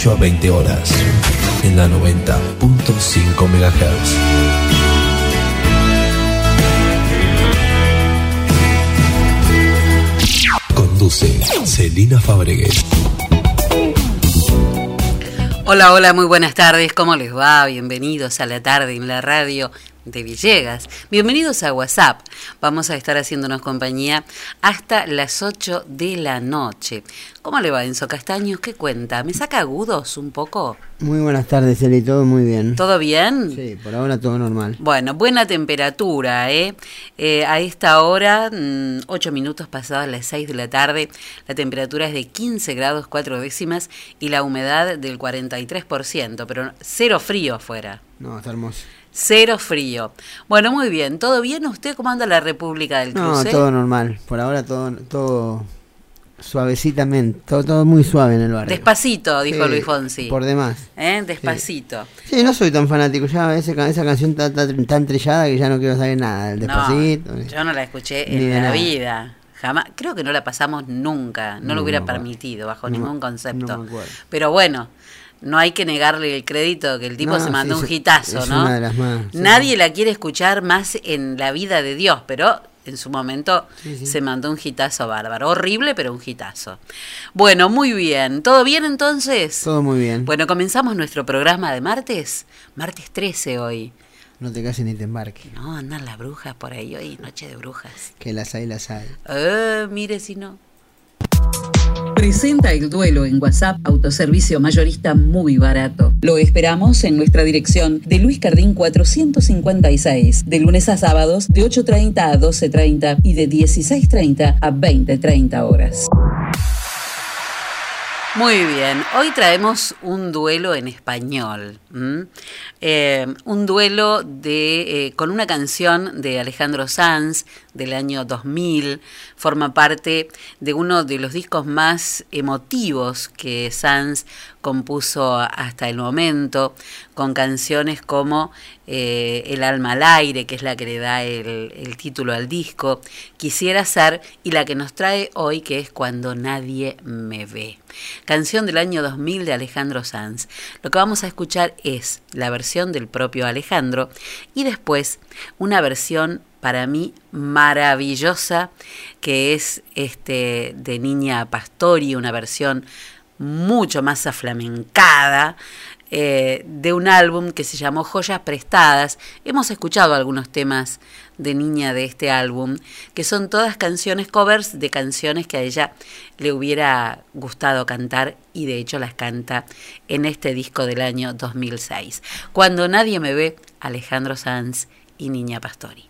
18 a 20 horas. En la 90.5 MHz. Conduce Celina Fabregues. Hola, hola, muy buenas tardes. ¿Cómo les va? Bienvenidos a la tarde en la radio de Villegas. Bienvenidos a WhatsApp. Vamos a estar haciéndonos compañía hasta las 8 de la noche. ¿Cómo le va, Enzo Castaños? ¿Qué cuenta? ¿Me saca agudos un poco? Muy buenas tardes, Eli, todo muy bien. ¿Todo bien? Sí, por ahora todo normal. Bueno, buena temperatura, ¿eh? Eh, a esta hora, 8 minutos pasadas las 6 de la tarde, la temperatura es de 15 grados 4 décimas y la humedad del 43%, pero cero frío afuera. No, está hermoso. Cero frío. Bueno, muy bien. ¿Todo bien? ¿Usted cómo anda la República del No, Cruce? todo normal. Por ahora todo, todo suavecitamente, todo, todo muy suave en el barrio. Despacito, dijo Sí, Luis Fonsi. Por demás. ¿Eh? Despacito. Sí, no soy tan fanático. Ya esa, ca- esa canción está tan, tan trillada que ya no quiero saber nada. Despacito. No, yo no la escuché Ni en la nada. vida. Jamás. Creo que no la pasamos nunca. No, No lo hubiera permitido bajo No ningún concepto. no me acuerdo. Pero bueno, no hay que negarle el crédito que el tipo No, se mandó sí, un hitazo, es ¿no? una de las más, sí. Nadie la quiere escuchar más en la vida de Dios, pero en su momento sí. se mandó un hitazo bárbaro. Horrible, pero un hitazo. Bueno, muy bien. ¿Todo bien entonces? Todo muy bien. Bueno, comenzamos nuestro programa de martes. Martes 13 hoy. No te cases ni te embarques. No, andan las brujas por ahí hoy, noche de brujas. Que las hay, las hay. Eh, mire si no. Presenta el duelo en WhatsApp, autoservicio mayorista muy barato. Lo esperamos en nuestra dirección de Luis Cardín 456, de lunes a sábados de 8.30 a 12.30 y de 16.30 a 20.30 horas. Muy bien, hoy traemos un duelo en español. Eh, un duelo de, eh, con una canción de Alejandro Sanz, del año 2000, forma parte de uno de los discos más emotivos que Sanz compuso hasta el momento, con canciones como eh, El alma al aire, que es la que le da el, el título al disco, Quisiera ser y la que nos trae hoy, que es Cuando nadie me ve. Canción del año 2000 de Alejandro Sanz. Lo que vamos a escuchar es la versión del propio Alejandro y después una versión para mí maravillosa que es este de Niña Pastori, una versión mucho más aflamencada eh, de un álbum que se llamó Joyas Prestadas. Hemos escuchado algunos temas de niña de este álbum, que son todas canciones covers de canciones que a ella le hubiera gustado cantar y de hecho las canta en este disco del año 2006. Cuando nadie me ve, Alejandro Sanz y Niña Pastori.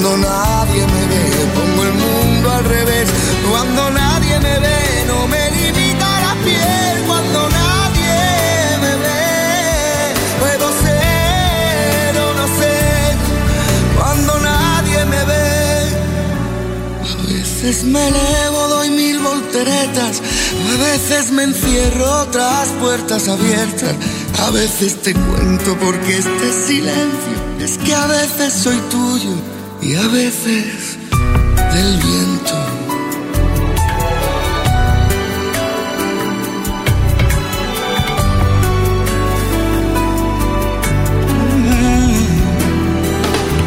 Cuando nadie me ve, pongo el mundo al revés. Cuando nadie me ve, no me limita la piel. Cuando nadie me ve, puedo ser o no ser. Cuando nadie me ve. A veces me elevo, doy mil volteretas. A veces me encierro tras puertas abiertas. A veces te cuento porque este silencio es que a veces soy tuyo y a veces del viento.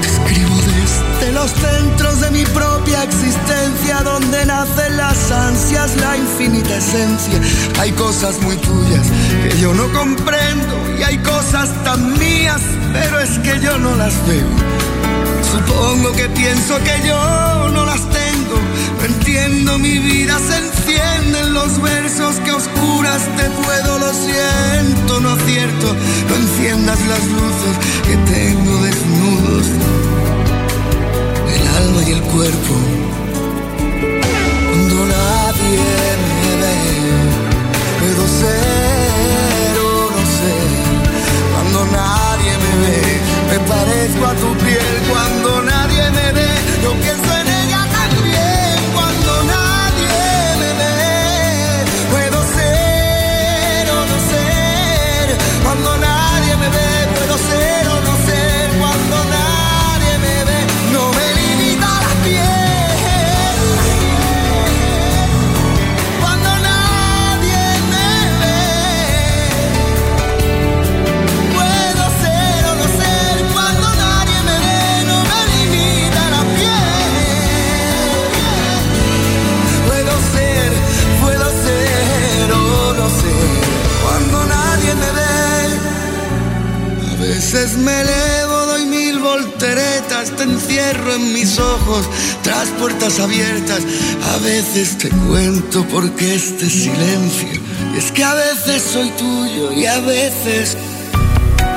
Escribo desde los centros de mi propia existencia, donde nacen las ansias, la infinita esencia. Hay cosas muy tuyas que yo no comprendo y hay cosas tan mías, pero es que yo no las veo. Supongo que pienso que yo no las tengo. No entiendo mi vida, se encienden los versos que oscuras te puedo, lo siento, no acierto. No enciendas las luces que tengo desnudos, el alma y el cuerpo. Parezco a tu piel. Cuando nadie me ve, veces me elevo, doy mil volteretas, te encierro en mis ojos, tras puertas abiertas. A veces te cuento porque este silencio es que a veces soy tuyo y a veces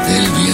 del viento.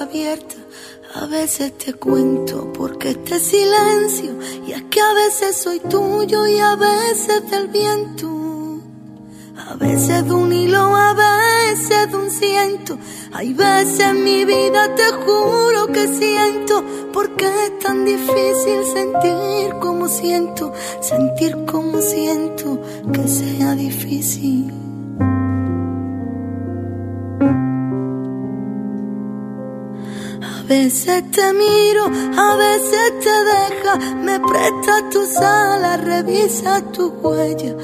Abiertas. A veces te cuento porque este silencio. Y es que a veces soy tuyo y a veces del viento. A veces de un hilo, a veces de un ciento. Hay veces en mi vida te juro que siento. Porque es tan difícil sentir como siento. Sentir como siento que sea difícil. A veces te miro, a veces te deja, me presta tus alas, revisa tu huella.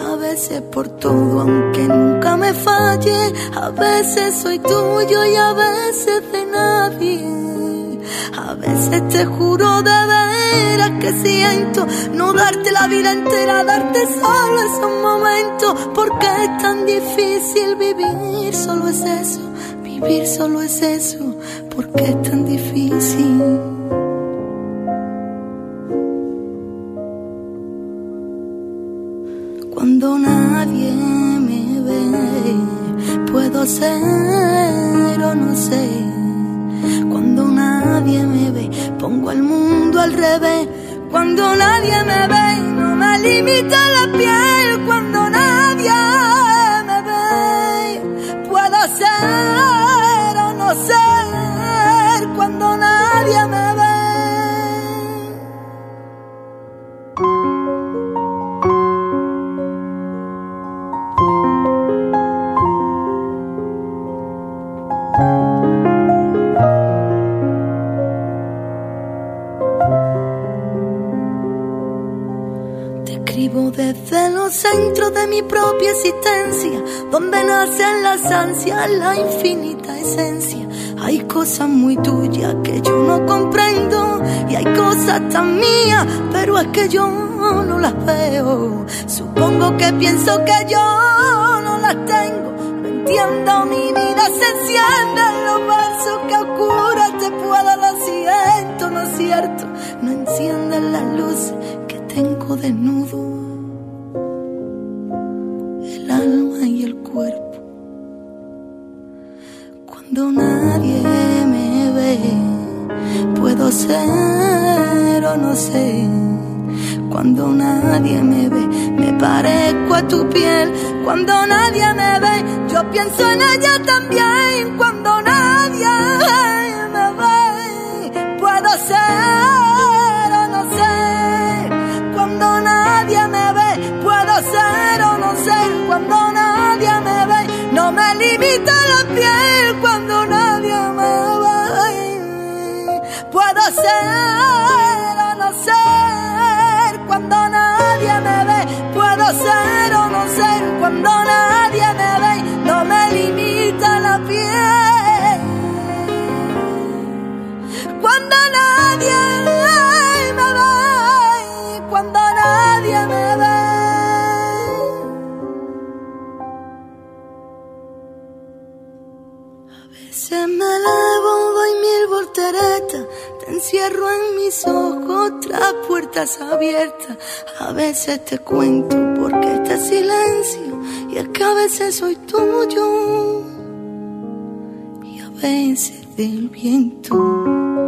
A veces por todo, aunque nunca me falle, a veces soy tuyo y a veces de nadie. A veces te juro de veras que siento no darte la vida entera, darte solo esos momentos, porque es tan difícil vivir, solo es eso, vivir solo es eso, porque es tan difícil. Cuando nadie me ve, puedo ser o no sé. Cuando nadie me ve, pongo el mundo al revés. Cuando nadie me ve, no me limita la piel. Centros de mi propia existencia, donde nacen las ansias, la infinita esencia. Hay cosas muy tuyas que yo no comprendo y hay cosas tan mías, pero es que yo no las veo. Supongo que pienso que yo no las tengo. No entiendo, mi vida se enciende en los versos que oscuras te puedo, lo siento, no es cierto. No encienden las luces que tengo desnudo alma y el cuerpo. Cuando nadie me ve, puedo ser o no sé. Cuando nadie me ve, me parezco a tu piel. Cuando nadie me ve, yo pienso en ella también. Cuando nadie no me limita la piel. Cuando nadie ve, puedo ser o no ser. Cuando nadie me ve, puedo ser o no ser. Cuando nadie me ve, no me limita la piel. Cuando nadie me elevo, doy mil volteretas, te encierro en mis ojos tras puertas abiertas. A veces te cuento porque este silencio, y es que a veces soy tuyo y a veces del viento.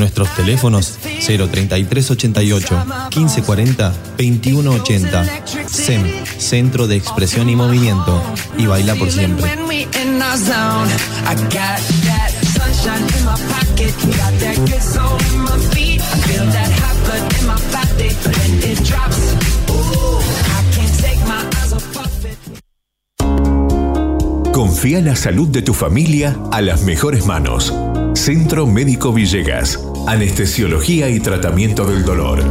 Nuestros teléfonos 03388 1540 2180. SEM, Centro de Expresión y Movimiento. Y baila por siempre. Confía la salud de tu familia a las mejores manos. Centro Médico Villegas. Anestesiología y tratamiento del dolor.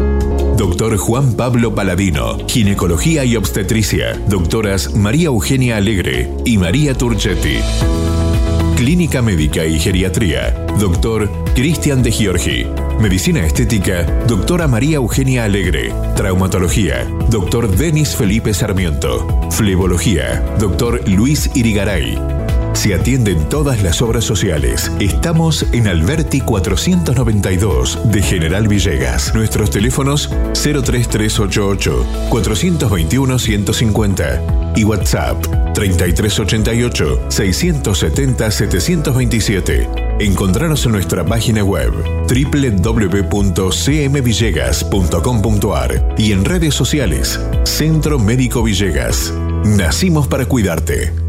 Doctor Juan Pablo Paladino, Ginecología y Obstetricia. Doctoras María Eugenia Alegre y María Turchetti. Clínica Médica y Geriatría. Doctor Cristian de Giorgi. Medicina Estética. Doctora María Eugenia Alegre. Traumatología. Doctor Denis Felipe Sarmiento. Flebología. Doctor Luis Irigaray. Se atienden todas las obras sociales. Estamos en Alberti 492 de General Villegas. Nuestros teléfonos 03388 421 150 y WhatsApp 3388 670 727. Encontranos en nuestra página web www.cmvillegas.com.ar y en redes sociales Centro Médico Villegas. Nacimos para cuidarte.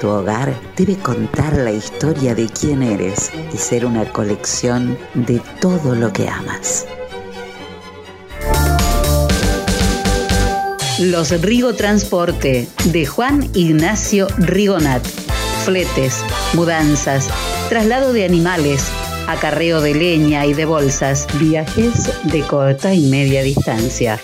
Tu hogar debe contar la historia de quién eres y ser una colección de todo lo que amas. Los Rigo Transporte de Juan Ignacio Rigonat. Fletes, mudanzas, traslado de animales, acarreo de leña y de bolsas, viajes de corta y media distancia.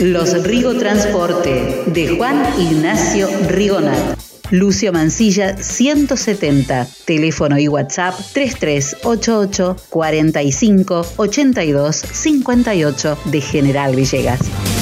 Los Rigo Transporte de Juan Ignacio Rigonat. Lucio Mancilla 170, teléfono y WhatsApp 3388 45 82 58 de General Villegas.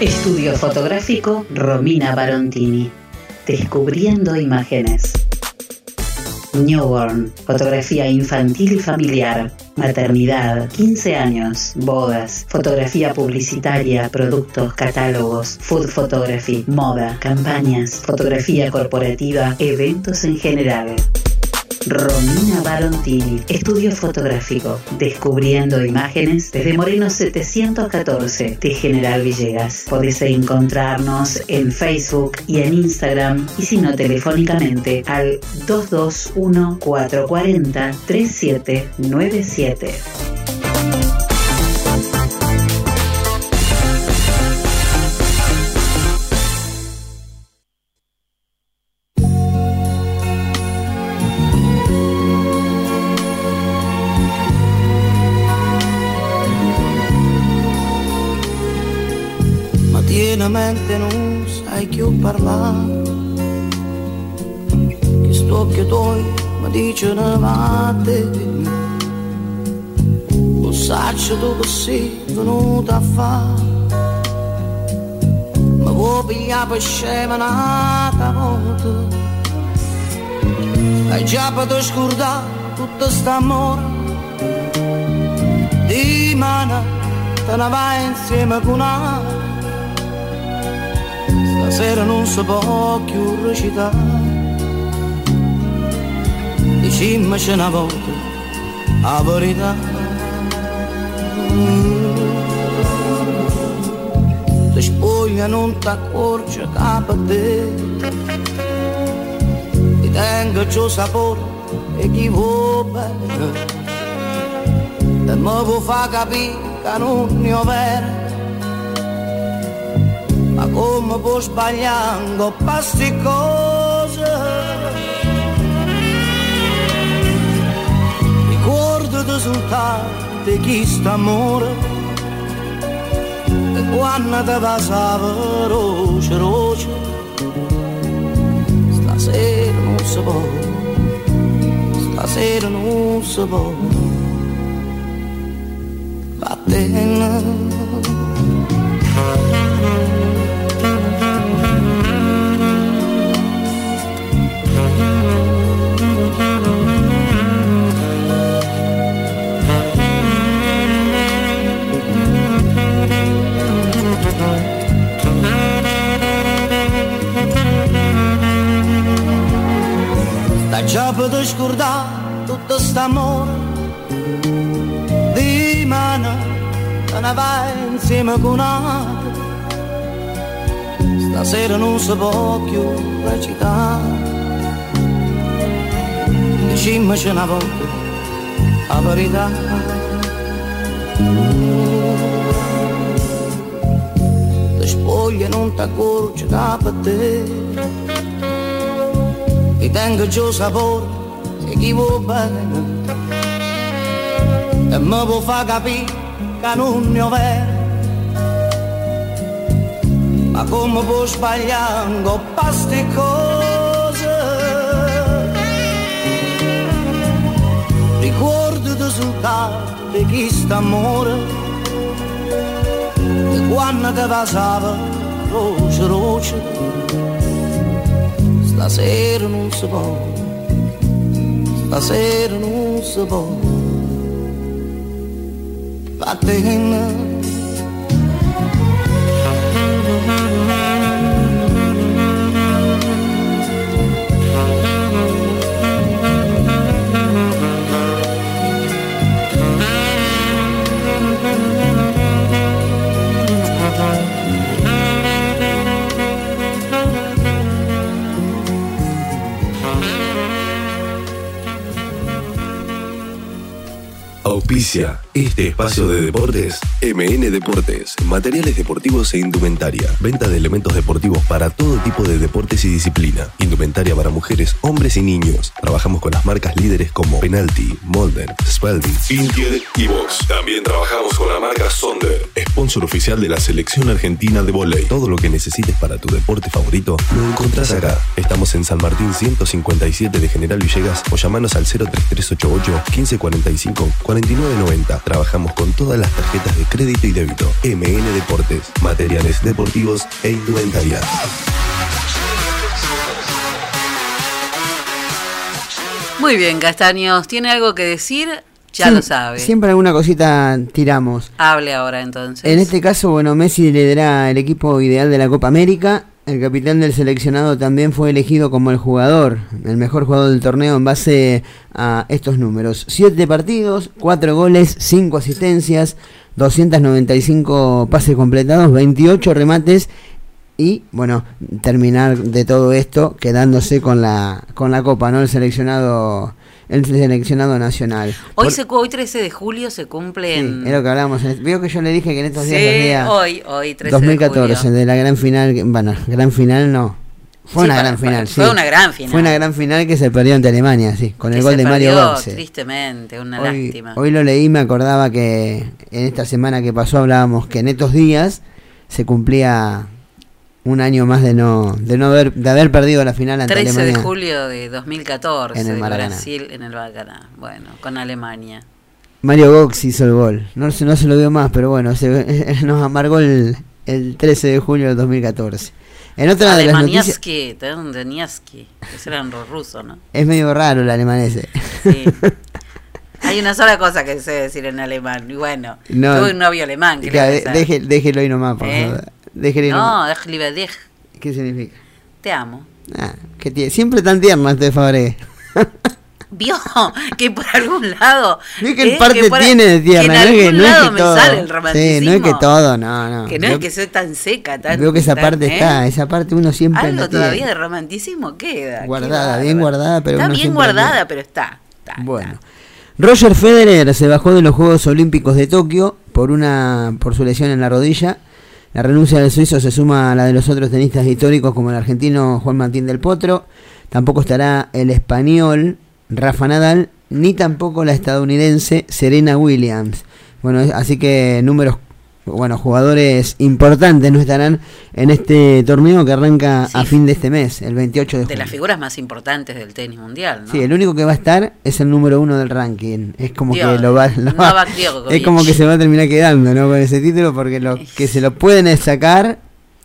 Estudio fotográfico Romina Barontini. Descubriendo imágenes. Newborn, fotografía infantil y familiar, maternidad, 15 años, bodas, fotografía publicitaria, productos, catálogos, food photography, moda, campañas, fotografía corporativa, eventos en general. Romina Barontini, estudio fotográfico, descubriendo imágenes desde Moreno 714 de General Villegas. Podés encontrarnos en Facebook y en Instagram y si no telefónicamente al 221 440 3797. Scema una volta hai già potuto scordare tutto st'amore di mano te ne vai insieme con un'altra Stasera non si può più recitare. Dicimmoci una volta la verità non ti accorgi che per te Ti tengo giù sapore e chi vuole bene E mi può far capire che non ne ho vero. Ma come può sbagliando queste cose? Ricordati soltanto di chi sta amore e quando ti passava roce roce stasera non si può stasera non si può vattene già per scordare tutto st'amore di mano te ne vai insieme con un'altra. Stasera non si può più recitare. Dicimmoci una volta la verità. Ti spogli e non ti accorgi che per te ti tengo giù sapore se chi vuole bene e mi può far capire che non ne ho vero. Ma come può sbagliare con queste cose? Ricordati soltanto di chi sta amore e quando ti passava roce roce Nasceram num sabor, nasceram num sabor. Batem na Este espacio de deportes. MN Deportes, materiales deportivos e indumentaria. Venta de elementos deportivos para todo tipo de deportes y disciplina. Indumentaria para mujeres, hombres y niños. Trabajamos con las marcas líderes como Penalty, Molden, Spalding, Intier y Box. También trabajamos con la marca Sonder, sponsor oficial de la selección argentina de volei. Todo lo que necesites para tu deporte favorito lo encontrás acá. Estamos en San Martín 157 de General Villegas o llamanos al 03388 1545 4990. Trabajamos con todas las tarjetas de crédito y débito. MN Deportes, materiales deportivos e indumentaria. Muy bien, Castaños, ¿tiene algo que decir? Ya lo sabe. Siempre alguna cosita tiramos. Hable ahora entonces. En este caso, bueno, Messi lidera el equipo ideal de la Copa América. El capitán del seleccionado también fue elegido como el jugador, el mejor jugador del torneo en base a estos números. Siete partidos, cuatro goles, cinco asistencias, 295 pases completados, 28 remates y, bueno, terminar de todo esto quedándose con la, con la Copa, ¿no? El seleccionado, el seleccionado nacional. Hoy, Por- se, hoy 13 de julio se cumple Sí, es lo que hablábamos. en- Veo que yo le dije que en estos Sí, días días hoy, hoy 13 2014, de julio. de la gran final, bueno, gran final no. Fue Sí, una para- gran final, para- sí. fue una gran final. Fue una gran final que se perdió ante Alemania, sí, con Que el gol de Mario Götze. Tristemente, una Hoy, lástima. hoy lo leí, me acordaba que en esta semana que pasó hablábamos que en estos días se cumplía un año más de no de no haber de haber perdido la final ante 13 de Alemania. julio de 2014, En el de Maracaná. Brasil en el Maracaná. Bueno, con Alemania. Mario Gox hizo el gol. No, se- no se lo vio más, pero bueno, se, nos amargó el, el 13 de julio del 2014. En otra de las noticias, ese era en ruso, ¿no? es medio raro el alemán ese. Sí. Hay una sola cosa que sé decir en alemán. Y bueno, No. tuve un novio alemán. ¿qué le Claro, déjelo ahí nomás, por ¿Eh? favor. Déjelo ahí No, lieber dich. ¿Qué significa? Te amo. Ah, que tie- siempre tan tierno este Fabre. Vio que por algún lado. No es que ¿eh? en parte por- tiene de tierna, que no en es que, no es que me todo. sale el sí, romanticismo. no es que todo, no, no. Que no es que soy tan seca, tan. Veo que esa tan, parte ¿eh? está, esa parte uno siempre Algo la tiene. todavía de romanticismo queda. Guardada, bien bárbaro. guardada, pero Está uno bien guardada, tiene. pero está. está, Bueno. está. Roger Federer se bajó de los Juegos Olímpicos de Tokio por una por su lesión en la rodilla. La renuncia del suizo se suma a la de los otros tenistas históricos como el argentino Juan Martín del Potro. Tampoco estará el español Rafa Nadal ni tampoco la estadounidense Serena Williams. Bueno, así que números bueno, jugadores importantes no estarán en este torneo que arranca Sí. a fin de este mes, el 28 de De julio. las figuras más importantes del tenis mundial, ¿no? Sí, el único que va a estar es el número uno del ranking. Es como Dios, que lo va, lo va- es como que se va a terminar quedando, ¿no? Con ese título, porque lo que se lo pueden sacar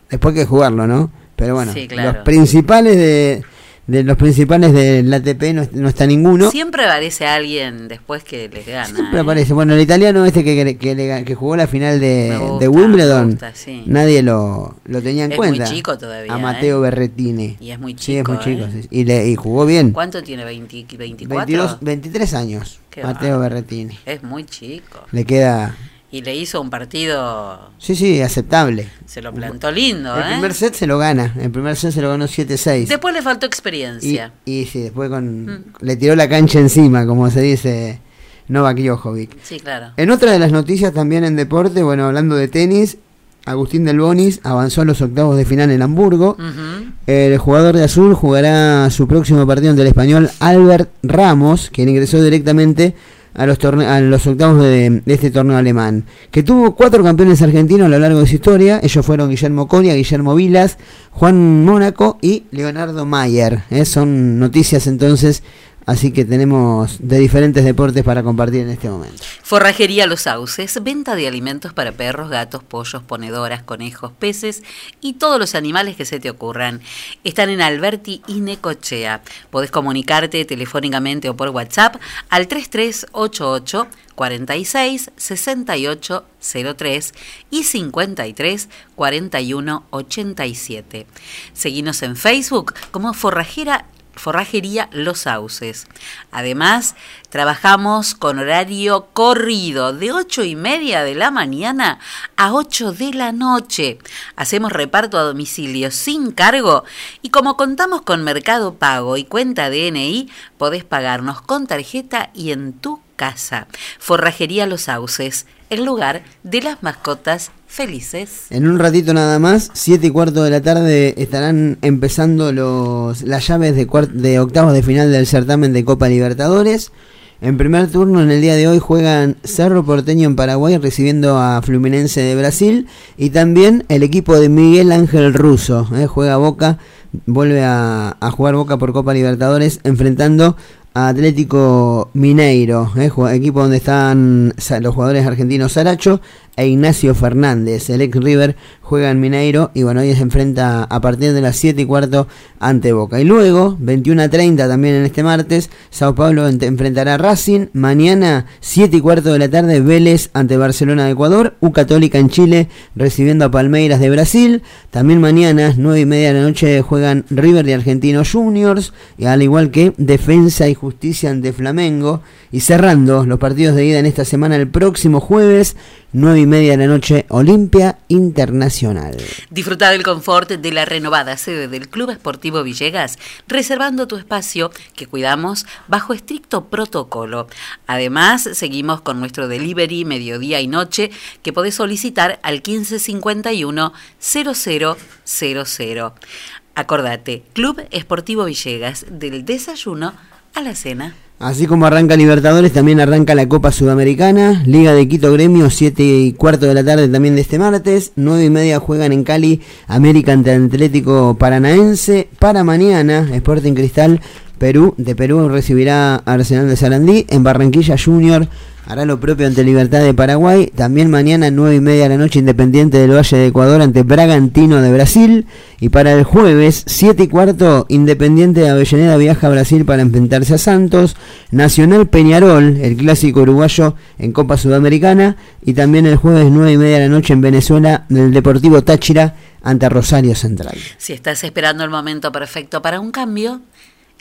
después hay que jugarlo, ¿no? Pero bueno, Sí, claro. los principales de, de los principales del ATP no, no está ninguno. Siempre aparece alguien después que le gana. Siempre ¿eh? aparece. Bueno, el italiano este que, que, que que jugó la final de, gusta, de Wimbledon, gusta, sí. nadie lo, lo tenía en Es muy cuenta. chico todavía, A Matteo ¿eh? Berrettini. Y es muy Sí, es muy chico, chico. ¿eh? sí. Y, le, y jugó bien. ¿Cuánto tiene? ¿20, ¿24? 22, 23 años. Qué Mateo bárbaro. Berrettini. Es muy chico. Le queda. Y le hizo un partido, Sí, sí, aceptable. se lo plantó lindo, El ¿eh? primer set se lo gana. El primer set se lo ganó 7-6. Después le faltó Y, experiencia. y sí, después con, Mm. le tiró la cancha encima, como se dice Novak Djokovic. Sí, claro. En otra de las noticias también en deporte, bueno, hablando de tenis, Agustín Del Bonis avanzó a los octavos de final en Hamburgo. El jugador de azul jugará su próximo partido ante el español Albert Ramos, quien ingresó directamente a los, a los octavos de, de este torneo alemán, que tuvo cuatro campeones argentinos a lo largo de su historia. Ellos fueron Guillermo Coria, Guillermo Vilas, Juan Mónaco y Leonardo Mayer. ¿eh? Son noticias entonces, así que tenemos de diferentes deportes para compartir en este momento. Forrajería Los Sauces, venta de alimentos para perros, gatos, pollos, ponedoras, conejos, peces y todos los animales que se te ocurran. Están en Alberti y Necochea. Podés comunicarte telefónicamente o por WhatsApp al 3388 46 68 03 y 53 41 87. Seguinos en Facebook como Forrajera Forrajería Los Sauces. Además, trabajamos con horario corrido de 8 y media de la mañana a 8 de la noche. Hacemos reparto a domicilio sin cargo y como contamos con Mercado Pago y cuenta DNI, podés pagarnos con tarjeta y en tu casa. Forrajería Los Sauces, el lugar de las mascotas felices. En un ratito nada más, 7 y cuarto de la tarde, estarán empezando los, las llaves de, de octavos de final del certamen de Copa Libertadores. En primer turno, en el día de hoy, juegan Cerro Porteño en Paraguay recibiendo a Fluminense de Brasil. Y también el equipo de Miguel Ángel Russo. eh, juega Boca, vuelve a, a jugar Boca por Copa Libertadores enfrentando Atlético Mineiro, eh, equipo donde están los jugadores argentinos. Saracho e Ignacio Fernández. El ex River juega en Mineiro y bueno, hoy se enfrenta a partir de las 7 y cuarto ante Boca. Y luego, 21 a 30 también en este martes, Sao Paulo ent- enfrentará a Racing. Mañana, 7 y cuarto de la tarde, Vélez ante Barcelona de Ecuador. U Católica en Chile recibiendo a Palmeiras de Brasil. También mañana, 9 y media de la noche, juegan River de Argentinos Juniors. Y al igual que Defensa y Justicia ante Flamengo. Y cerrando los partidos de ida en esta semana, el próximo jueves, 9 y media de la noche, Olimpia Internacional. Disfruta del confort de la renovada sede del Club Esportivo Villegas, reservando tu espacio que cuidamos bajo estricto protocolo. Además, seguimos con nuestro delivery mediodía y noche que podés solicitar al 1551 0000. Acordate, Club Esportivo Villegas, del desayuno a la cena. Así como arranca Libertadores, también arranca la Copa Sudamericana, Liga de Quito Gremio, 7 y cuarto de la tarde también de este martes, 9 y media juegan en Cali, América ante Atlético Paranaense, para mañana, Sporting Cristal, Perú, de Perú recibirá Arsenal de Sarandí, en Barranquilla Junior hará lo propio ante Libertad de Paraguay, también mañana 9 y media de la noche Independiente del Valle de Ecuador ante Bragantino de Brasil, y para el jueves 7 y cuarto Independiente de Avellaneda viaja a Brasil para enfrentarse a Santos, Nacional Peñarol, el clásico uruguayo en Copa Sudamericana, y también el jueves 9 y media de la noche en Venezuela del Deportivo Táchira ante Rosario Central. Si estás esperando el momento perfecto para un cambio,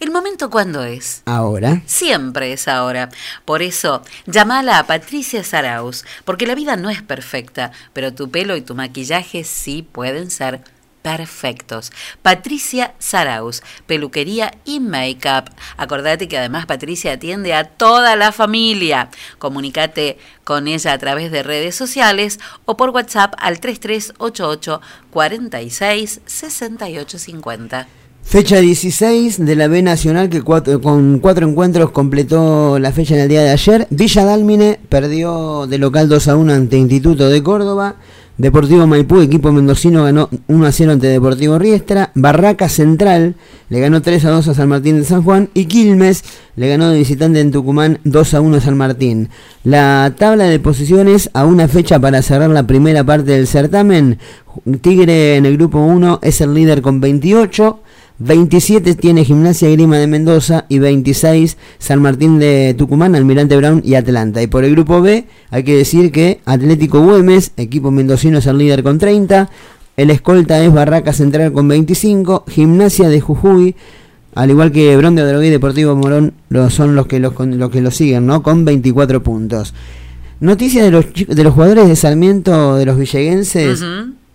¿el momento cuándo es? Ahora, Siempre es ahora. Por eso, llamala a Patricia Saraus, porque la vida no es perfecta, pero tu pelo y tu maquillaje sí pueden ser perfectos. Patricia Saraus, peluquería y make-up. Acordate que además Patricia atiende a toda la familia. Comunícate con ella a través de redes sociales o por WhatsApp al 3388 46 68 50. Fecha 16 de la B Nacional que cuatro- con cuatro encuentros completó la fecha en el día de ayer. Villa Dálmine perdió de local 2 a 1 ante Instituto de Córdoba. Deportivo Maipú, equipo mendocino, ganó 1 a 0 ante Deportivo Riestra. Barraca Central le ganó 3 a 2 a San Martín de San Juan. Y Quilmes le ganó de visitante en Tucumán 2 a 1 a San Martín. La tabla de posiciones a una fecha para cerrar la primera parte del certamen. Tigre en el grupo 1 es el líder con 28. 27 tiene Gimnasia Grima de Mendoza y 26 San Martín de Tucumán, Almirante Brown y Atlanta. Y por el grupo B hay que decir que Atlético Güemes, equipo mendocino es el líder con 30, el escolta es Barraca Central con 25, Gimnasia de Jujuy, al igual que Bron de Odrogué y Deportivo Morón lo- son los que los, los que lo siguen, ¿no? Con 24 puntos. Noticias de los, de los jugadores de Sarmiento, de los villeguenses.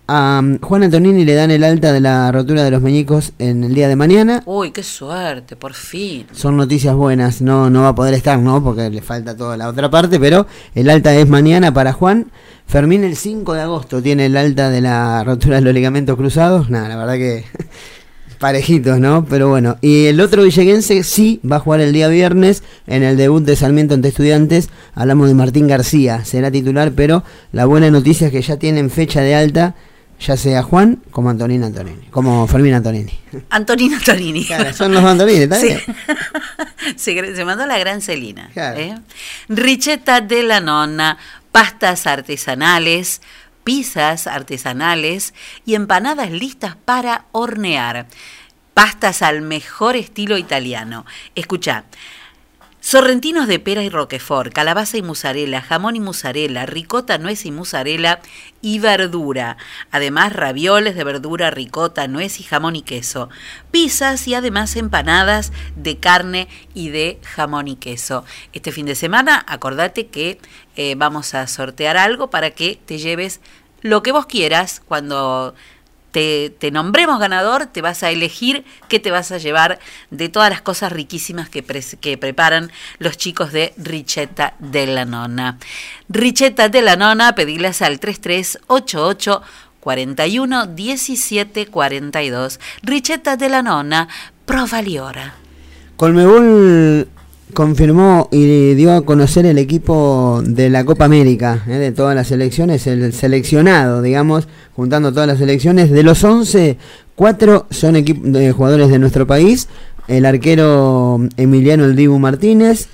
A um, Juan Antonini le dan el alta de la rotura de los meñicos en el día de mañana. Uy, qué suerte, por fin. Son noticias buenas, no, no va a poder estar, ¿no? Porque le falta toda la otra parte, pero el alta es mañana para Juan. Fermín el 5 de agosto tiene el alta de la rotura de los ligamentos cruzados. Nada, la verdad que parejitos, ¿no? Pero bueno, y el otro villeguense sí va a jugar el día viernes en el debut de Sarmiento ante Estudiantes. Hablamos de Martín García, será titular, pero la buena noticia es que ya tienen fecha de alta, ya sea Juan como Antonino Antonini, como Fermín Antonini. Antonino Tonini. Claro, son los Antonini, ¿está Sí. se mandó la gran Celina. Claro. ¿eh? Richetta de la nonna, pastas artesanales, pizzas artesanales y empanadas listas para hornear. Pastas al mejor estilo italiano. Escucha. Sorrentinos de pera y roquefort, calabaza y mozzarella, jamón y mozzarella, ricota, nuez y mozzarella y verdura. Además, ravioles de verdura, ricota, nuez y jamón y queso. Pizzas y además empanadas de carne y de jamón y queso. Este fin de semana, acordate que eh, vamos a sortear algo para que te lleves lo que vos quieras cuando te, nombremos ganador, te vas a elegir qué te vas a llevar de todas las cosas riquísimas que, pre- que preparan los chicos de Richetta de la Nona. Richetta de la Nona, pedilas al 3388 41 17 42. Richetta de la Nona, Provaliora. Colmebol confirmó y dio a conocer el equipo de la Copa América, eh, de todas las selecciones, el seleccionado, digamos, juntando todas las selecciones. De los 11, 4 son de jugadores de nuestro país. El arquero Emiliano El Dibu Martínez,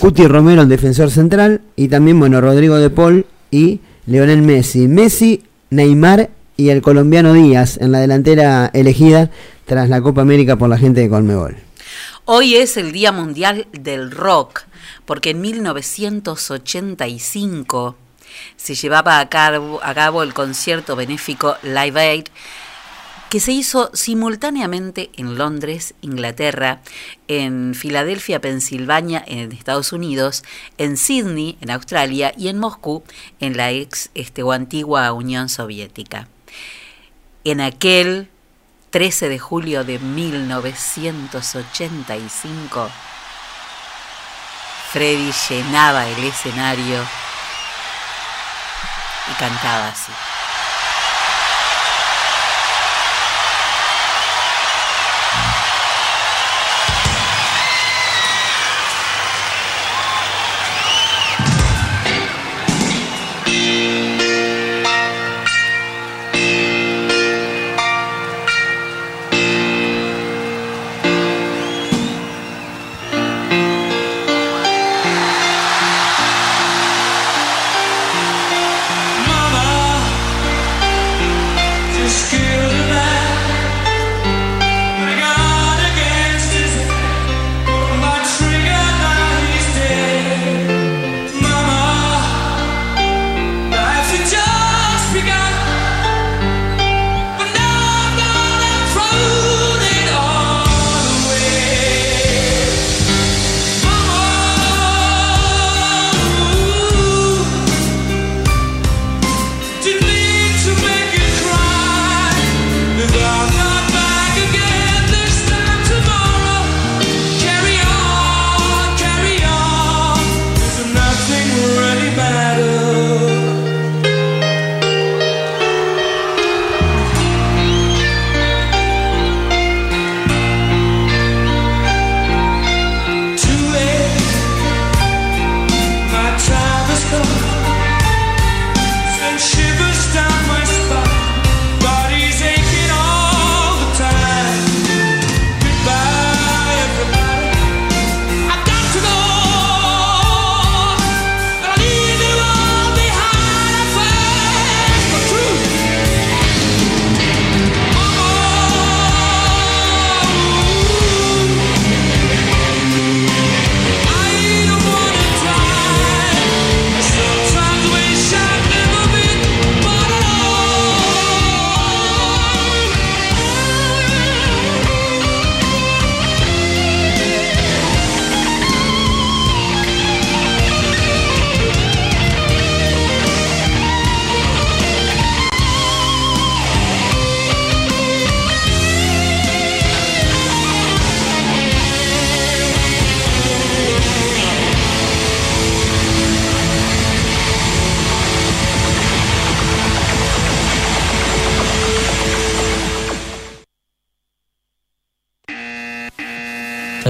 Cuti Romero, el defensor central, y también, bueno, Rodrigo de Paul y Leonel Messi. Messi, Neymar y el colombiano Díaz en la delantera elegida tras la Copa América por la gente de Colmebol. Hoy es el Día Mundial del Rock, porque en 1985 se llevaba a cabo, el concierto benéfico Live Aid, que se hizo simultáneamente en Londres, Inglaterra, en Filadelfia, Pensilvania, en Estados Unidos, en Sydney, en Australia, y en Moscú, en la ex este, o antigua Unión Soviética. En aquel 13 de julio de 1985, Freddy llenaba el escenario y cantaba así.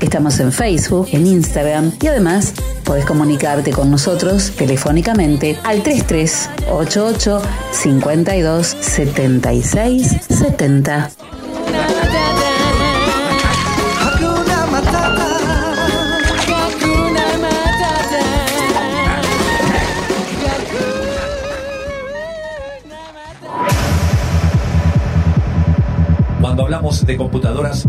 Estamos en Facebook, en Instagram y además podés comunicarte con nosotros telefónicamente al 3388 52 76 70. Hakuna Matata. Hakuna Matata. Cuando hablamos de computadoras,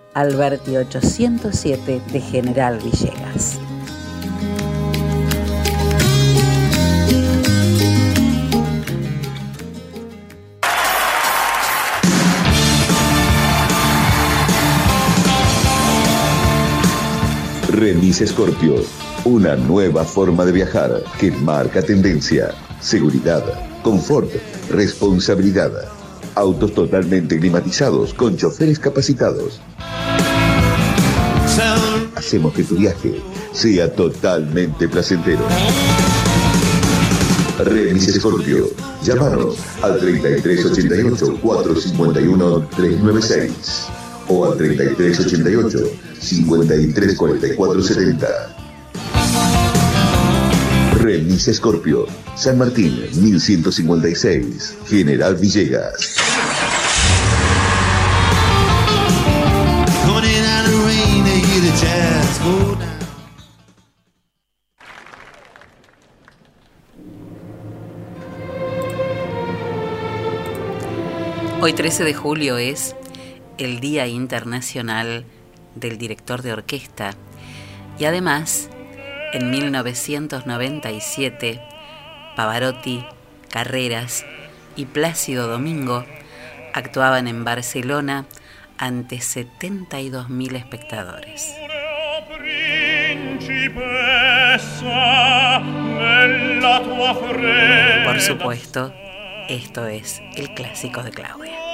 Alberti 807 de General Villegas. Remis Scorpio, una nueva forma de viajar que marca tendencia, seguridad, confort, responsabilidad. Autos totalmente climatizados con choferes capacitados. Hacemos que tu viaje sea totalmente placentero. Remis Scorpio, llámanos al 3388 451 396 o al 3388 534470. Remis Scorpio, San Martín 1156, General Villegas. Hoy 13 de julio es el Día Internacional del Director de Orquesta y además, en 1997, Pavarotti, Carreras y Plácido Domingo actuaban en Barcelona ante 72.000 espectadores. Por supuesto, esto es el clásico de Claudia.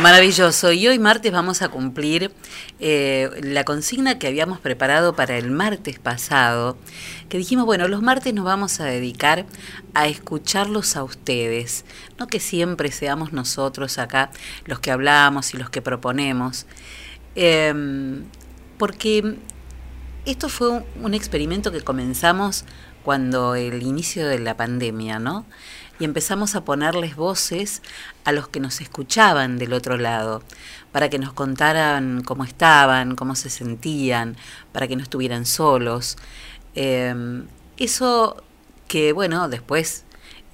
Maravilloso. Y hoy martes vamos a cumplir eh, la consigna que habíamos preparado para el martes pasado, que dijimos, bueno, los martes nos vamos a dedicar a escucharlos a ustedes, no que siempre seamos nosotros acá los que hablamos y los que proponemos, Em, porque esto fue un experimento que comenzamos cuando el inicio de la pandemia, ¿no? Y empezamos a ponerles voces a los que nos escuchaban del otro lado, para que nos contaran cómo estaban, cómo se sentían, para que no estuvieran solos. Eh, eso que, bueno, después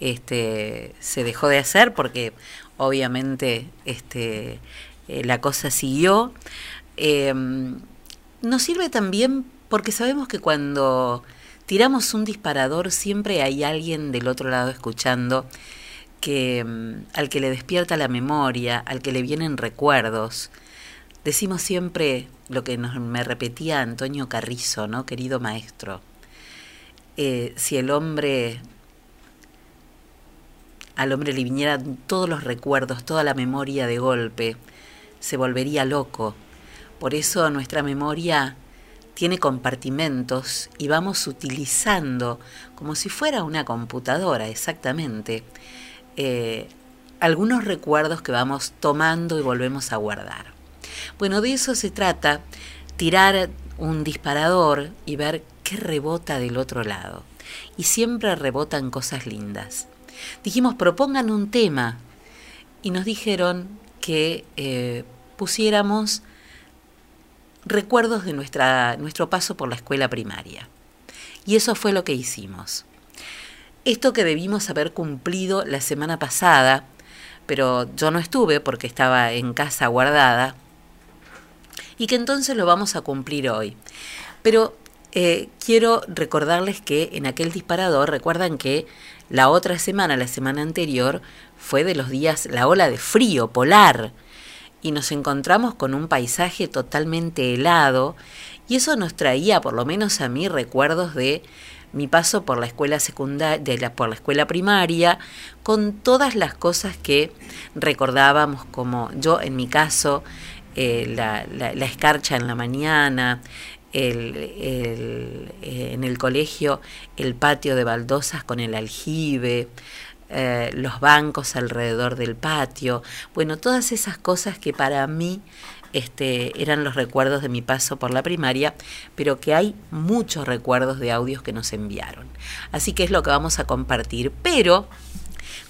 este, se dejó de hacer porque obviamente este, eh, la cosa siguió. Eh, nos sirve también porque sabemos que cuando tiramos un disparador siempre hay alguien del otro lado escuchando que mm, al que le despierta la memoria, al que le vienen recuerdos. Decimos siempre lo que nos, me repetía Antonio Carrizo, ¿no? Querido maestro. Eh, si el hombre al hombre le vinieran todos los recuerdos, toda la memoria de golpe, se volvería loco. Por eso nuestra memoria tiene compartimentos y vamos utilizando, como si fuera una computadora exactamente, eh, algunos recuerdos que vamos tomando y volvemos a guardar. Bueno, de eso se trata, tirar un disparador y ver qué rebota del otro lado. Y siempre rebotan cosas lindas. Dijimos, propongan un tema y nos dijeron que eh, pusiéramos recuerdos de nuestra, nuestro paso por la escuela primaria. Y eso fue lo que hicimos. Esto que debimos haber cumplido la semana pasada, pero yo no estuve porque estaba en casa guardada, y que entonces lo vamos a cumplir hoy. Pero eh, quiero recordarles que en aquel disparador, recuerdan que la otra semana, la semana anterior, fue de los días, la ola de frío polar, y nos encontramos con un paisaje totalmente helado, y eso nos traía, por lo menos a mí, recuerdos de mi paso por la escuela secundaria, por la escuela primaria, con todas las cosas que recordábamos, como yo en mi caso, eh, la, la, escarcha en la mañana, eh, en el colegio el patio de baldosas con el aljibe, eh, los bancos alrededor del patio, bueno, todas esas cosas que para mí este, eran los recuerdos de mi paso por la primaria, pero que hay muchos recuerdos de audios que nos enviaron. Así que es lo que vamos a compartir, pero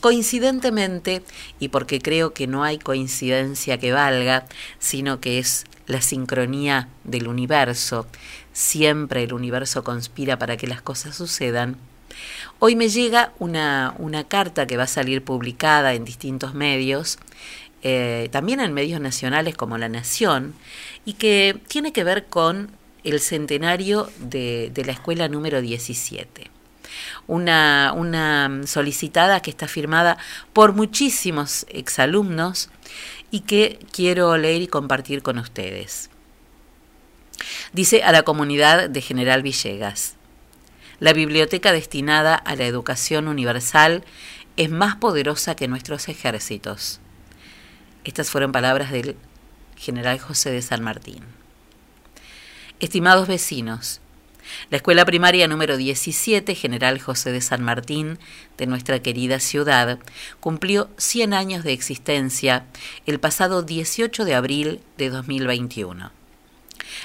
coincidentemente, y porque creo que no hay coincidencia que valga, sino que es la sincronía del universo, siempre el universo conspira para que las cosas sucedan, Hoy me llega una, una, carta que va a salir publicada en distintos medios, eh, también en medios nacionales como La Nación, y que tiene que ver con el centenario de, la escuela número 17. Una, una, solicitada que está firmada por muchísimos exalumnos y que quiero leer y compartir con ustedes. Dice a la comunidad de General Villegas, la biblioteca destinada a la educación universal es más poderosa que nuestros ejércitos. Estas fueron palabras del general José de San Martín. Estimados vecinos, la escuela primaria número 17, General José de San Martín, de nuestra querida ciudad, cumplió 100 años de existencia el pasado 18 de abril de 2021.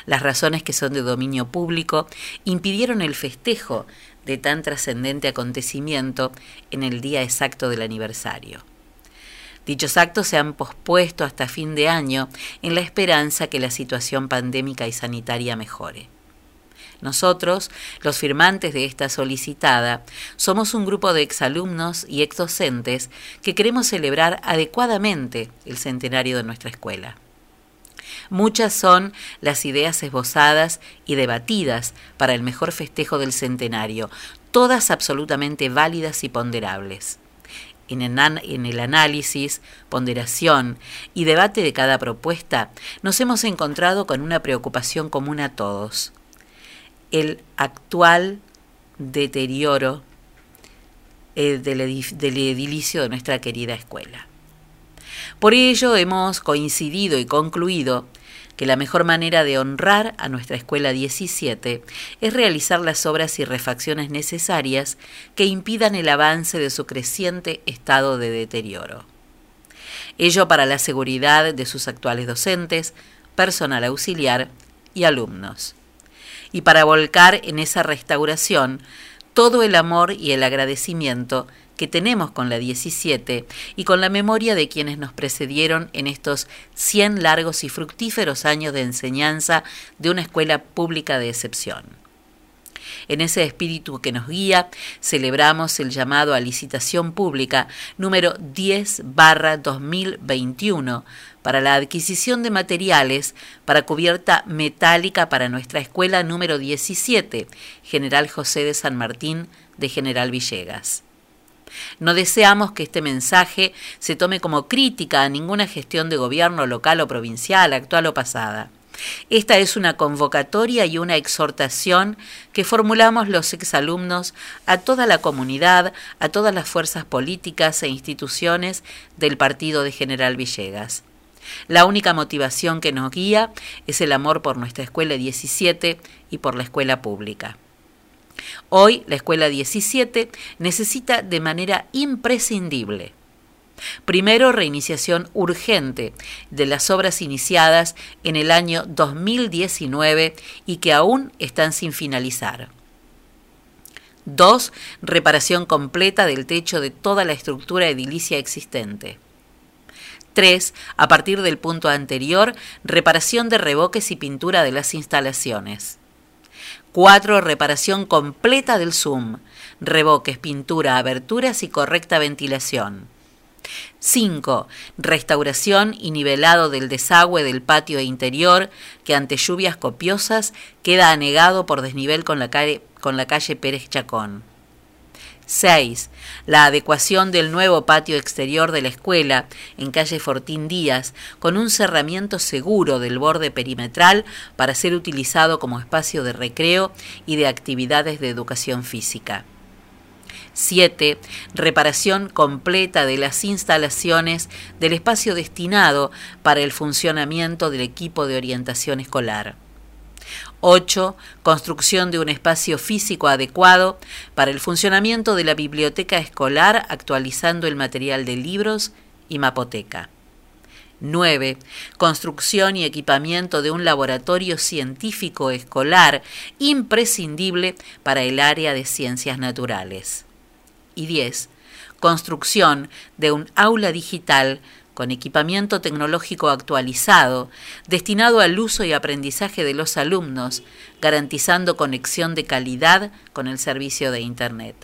Las razones que son de dominio público impidieron el festejo de tan trascendente acontecimiento en el día exacto del aniversario. Dichos actos se han pospuesto hasta fin de año en la esperanza que la situación pandémica y sanitaria mejore. Nosotros, los firmantes de esta solicitada, somos un grupo de exalumnos y exdocentes que queremos celebrar adecuadamente el centenario de nuestra escuela. Muchas son las ideas esbozadas y debatidas para el mejor festejo del centenario, todas absolutamente válidas y ponderables. En el, análisis, ponderación y debate de cada propuesta, nos hemos encontrado con una preocupación común a todos. El actual deterioro eh, del edilicio de nuestra querida escuela. Por ello hemos coincidido y concluido que la mejor manera de honrar a nuestra escuela 17 es realizar las obras y refacciones necesarias que impidan el avance de su creciente estado de deterioro. Ello para la seguridad de sus actuales docentes, personal auxiliar y alumnos. Y para volcar en esa restauración todo el amor y el agradecimiento que tenemos con la 17 y con la memoria de quienes nos precedieron en estos 100 largos y fructíferos años de enseñanza de una escuela pública de excepción. En ese espíritu que nos guía, celebramos el llamado a licitación pública número 10 barra 2021 para la adquisición de materiales para cubierta metálica para nuestra escuela número 17, General José de San Martín de General Villegas. No deseamos que este mensaje se tome como crítica a ninguna gestión de gobierno local o provincial, actual o pasada. Esta es una convocatoria y una exhortación que formulamos los exalumnos a toda la comunidad, a todas las fuerzas políticas e instituciones del partido de General Villegas. La única motivación que nos guía es el amor por nuestra escuela 17 y por la escuela pública. Hoy la escuela 17 necesita de manera imprescindible Primero, reiniciación urgente de las obras iniciadas en el año 2019 y que aún están sin finalizar. Dos, reparación completa del techo de toda la estructura edilicia existente. Tres, a partir del punto anterior, reparación de revoques y pintura de las instalaciones. 4. Reparación completa del zoom, revoques, pintura, aberturas y correcta ventilación. 5. Restauración y nivelado del desagüe del patio interior que ante lluvias copiosas queda anegado por desnivel con la calle, con la calle Pérez Chacón. 6. La adecuación del nuevo patio exterior de la escuela en calle Fortín Díaz con un cerramiento seguro del borde perimetral para ser utilizado como espacio de recreo y de actividades de educación física. 7. Reparación completa de las instalaciones del espacio destinado para el funcionamiento del equipo de orientación escolar. 8. Construcción de un espacio físico adecuado para el funcionamiento de la biblioteca escolar actualizando el material de libros y mapoteca. 9. Construcción y equipamiento de un laboratorio científico escolar imprescindible para el área de ciencias naturales y 10. Construcción de un aula digital con equipamiento tecnológico actualizado, destinado al uso y aprendizaje de los alumnos, garantizando conexión de calidad con el servicio de Internet.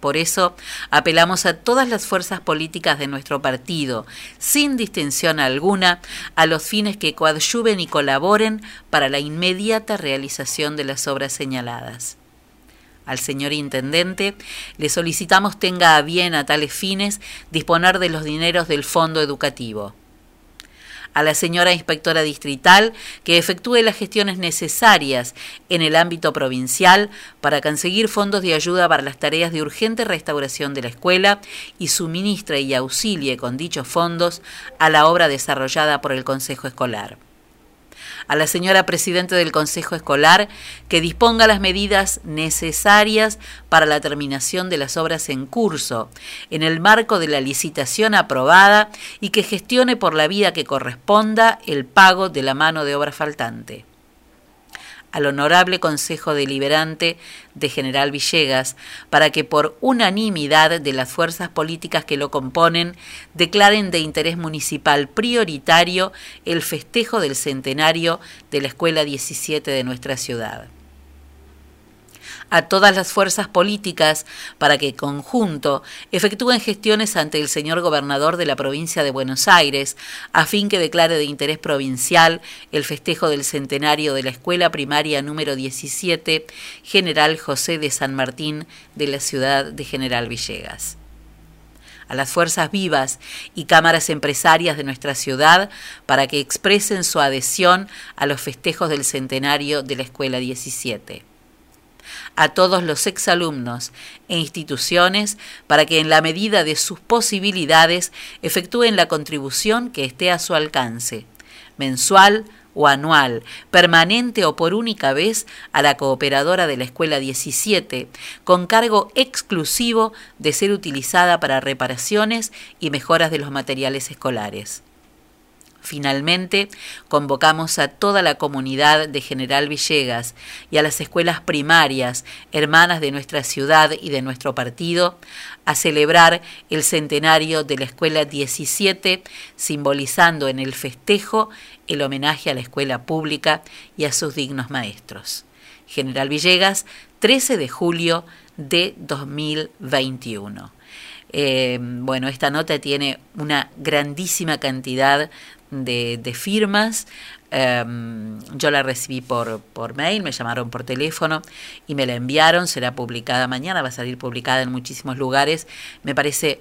Por eso, apelamos a todas las fuerzas políticas de nuestro partido, sin distinción alguna, a los fines que coadyuven y colaboren para la inmediata realización de las obras señaladas al señor Intendente, le solicitamos tenga a bien a tales fines disponer de los dineros del Fondo Educativo. A la señora Inspectora Distrital que efectúe las gestiones necesarias en el ámbito provincial para conseguir fondos de ayuda para las tareas de urgente restauración de la escuela y suministre y auxilie con dichos fondos a la obra desarrollada por el Consejo Escolar a la señora Presidenta del Consejo Escolar que disponga las medidas necesarias para la terminación de las obras en curso, en el marco de la licitación aprobada y que gestione por la vía que corresponda el pago de la mano de obra faltante al Honorable Consejo Deliberante de General Villegas para que por unanimidad de las fuerzas políticas que lo componen declaren de interés municipal prioritario el festejo del centenario de la Escuela 17 de nuestra ciudad a todas las fuerzas políticas para que conjunto efectúen gestiones ante el señor gobernador de la provincia de Buenos Aires a fin que declare de interés provincial el festejo del centenario de la escuela primaria número 17 General José de San Martín de la ciudad de General Villegas. A las fuerzas vivas y cámaras empresarias de nuestra ciudad para que expresen su adhesión a los festejos del centenario de la Escuela 17 a todos los exalumnos e instituciones para que en la medida de sus posibilidades efectúen la contribución que esté a su alcance, mensual o anual, permanente o por única vez a la cooperadora de la Escuela 17, con cargo exclusivo de ser utilizada para reparaciones y mejoras de los materiales escolares. Finalmente, convocamos a toda la comunidad de General Villegas y a las escuelas primarias, hermanas de nuestra ciudad y de nuestro partido, a celebrar el centenario de la Escuela 17, simbolizando en el festejo el homenaje a la escuela pública y a sus dignos maestros. General Villegas, 13 de julio de 2021. Eh, bueno, esta nota tiene una grandísima cantidad de, firmas. Em, yo la recibí por, por mail, me llamaron por teléfono y me la enviaron. Será publicada mañana, va a salir publicada en muchísimos lugares. Me parece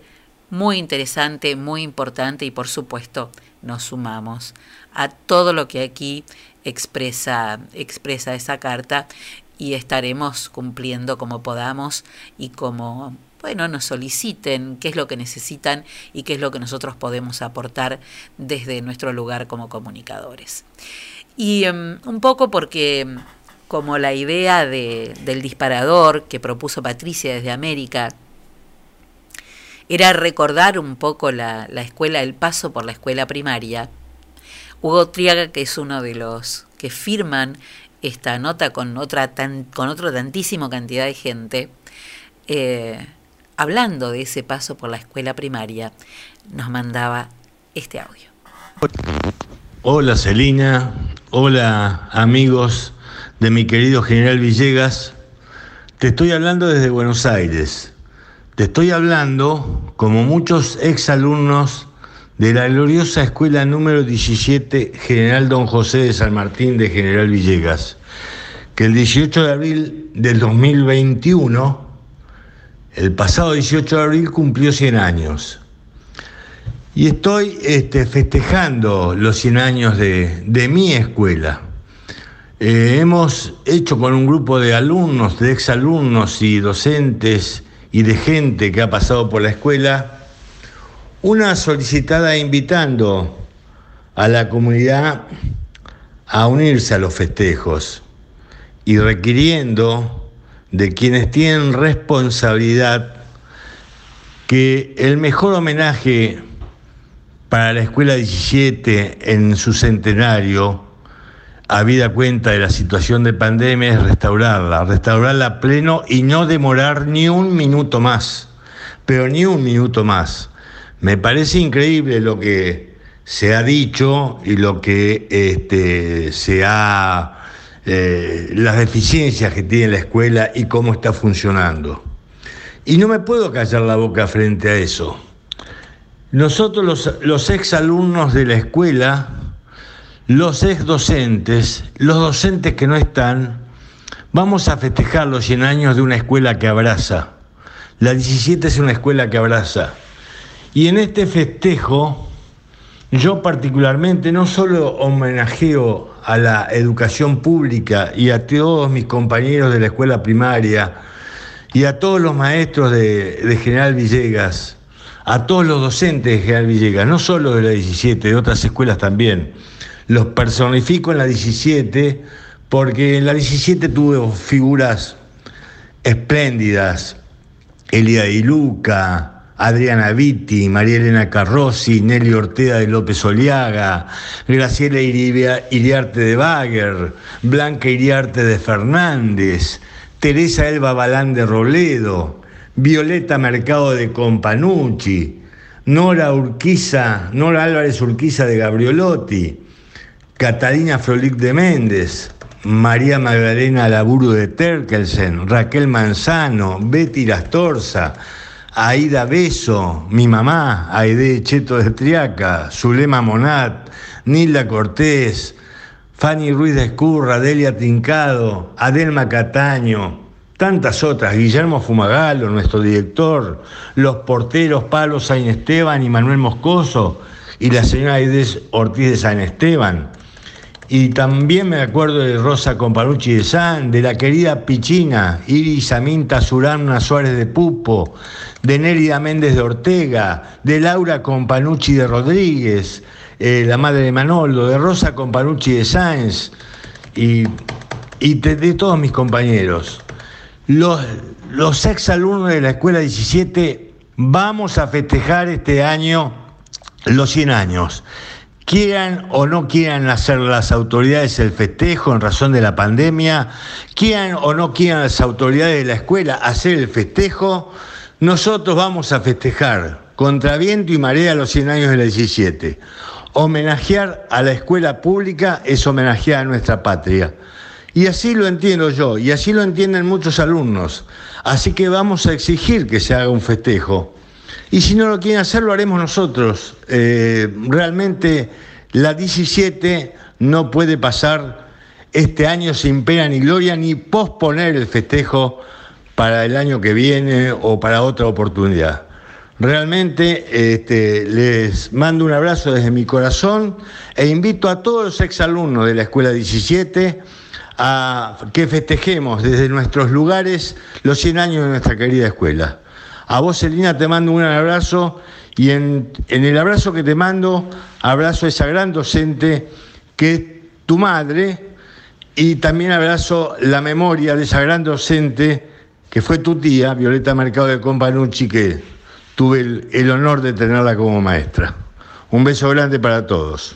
muy interesante, muy importante y por supuesto nos sumamos a todo lo que aquí expresa, expresa esa carta y estaremos cumpliendo como podamos y como bueno, nos soliciten qué es lo que necesitan y qué es lo que nosotros podemos aportar desde nuestro lugar como comunicadores. Y em, un poco porque como la idea de, del disparador que propuso Patricia desde América era recordar un poco la, la escuela, el paso por la escuela primaria, Hugo Triaga, que es uno de los que firman esta nota con otra tan, con otra tantísima cantidad de gente, eh, hablando de ese paso por la escuela primaria, nos mandaba este audio. Hola Celina, hola amigos de mi querido General Villegas. Te estoy hablando desde Buenos Aires. Te estoy hablando, como muchos exalumnos de la gloriosa escuela número 17 General Don José de San Martín de General Villegas, que el 18 de abril del 2021, el pasado 18 de abril cumplió 100 años. Y estoy este, festejando los 100 años de, mi escuela. Eh, hemos hecho con un grupo de alumnos, de exalumnos y docentes y de gente que ha pasado por la escuela, una solicitada invitando a la comunidad a unirse a los festejos y requiriendo de quienes tienen responsabilidad que el mejor homenaje para la Escuela 17 en su centenario, habida cuenta de la situación de pandemia, es restaurarla, restaurarla pleno y no demorar ni un minuto más, pero ni un minuto más. Me parece increíble lo que se ha dicho y lo que este, se ha, eh, las deficiencias que tiene la escuela y cómo está funcionando. Y no me puedo callar la boca frente a eso. Nosotros los, los exalumnos de la escuela, los ex docentes, los docentes que no están, vamos a festejar los 100 años de una escuela que abraza. La 17 es una escuela que abraza. Y en este festejo, yo particularmente no solo homenajeo a la educación pública y a todos mis compañeros de la escuela primaria y a todos los maestros de, General Villegas, a todos los docentes de General Villegas, no solo de la 17, de otras escuelas también. Los personifico en la 17 porque en la 17 tuve figuras espléndidas, Elia Di Luca, Adriana Vitti, María Elena Carrossi, Nelly Ortega de López Oliaga, Graciela Iriarte de Bager, Blanca Iriarte de Fernández, Teresa Elba Balán de Robledo, Violeta Mercado de Companucci, Nora Urquiza, Nora Álvarez Urquiza de Gabriolotti, Catalina Frolic de Méndez, María Magdalena Laburo de Terkelsen, Raquel Manzano, Betty Lastorza, Aida Beso, mi mamá, Aide Cheto de Triaca, Zulema Monat, Nilda Cortés, Fanny Ruiz de Escurra, Delia Trincado, Adelma Cataño, tantas otras, Guillermo Fumagalo, nuestro director, los porteros Pablo San Esteban y Manuel Moscoso, y la señora Aides Ortiz de San Esteban. Y también me acuerdo de Rosa Comparucci de San, de la querida Pichina, Iris Aminta Surana Suárez de Pupo, de Nérida Méndez de Ortega, de Laura Companucci de Rodríguez, eh, la madre de Manolo, de Rosa Companucci de Sáenz y, y de, de todos mis compañeros. Los, los exalumnos de la Escuela 17 vamos a festejar este año los 100 años. Quieran o no quieran hacer las autoridades el festejo en razón de la pandemia, quieran o no quieran las autoridades de la escuela hacer el festejo, nosotros vamos a festejar contra viento y marea los 100 años de la 17. Homenajear a la escuela pública es homenajear a nuestra patria. Y así lo entiendo yo, y así lo entienden muchos alumnos. Así que vamos a exigir que se haga un festejo. Y si no lo quieren hacer, lo haremos nosotros. Eh, realmente la 17 no puede pasar este año sin pena ni gloria, ni posponer el festejo para el año que viene o para otra oportunidad. Realmente este, les mando un abrazo desde mi corazón e invito a todos los exalumnos de la Escuela 17 a que festejemos desde nuestros lugares los 100 años de nuestra querida escuela. A vos, Celina, te mando un abrazo y en, el abrazo que te mando, abrazo a esa gran docente que es tu madre y también abrazo la memoria de esa gran docente que fue tu tía, Violeta Mercado de Companucci, que tuve el honor de tenerla como maestra. Un beso grande para todos.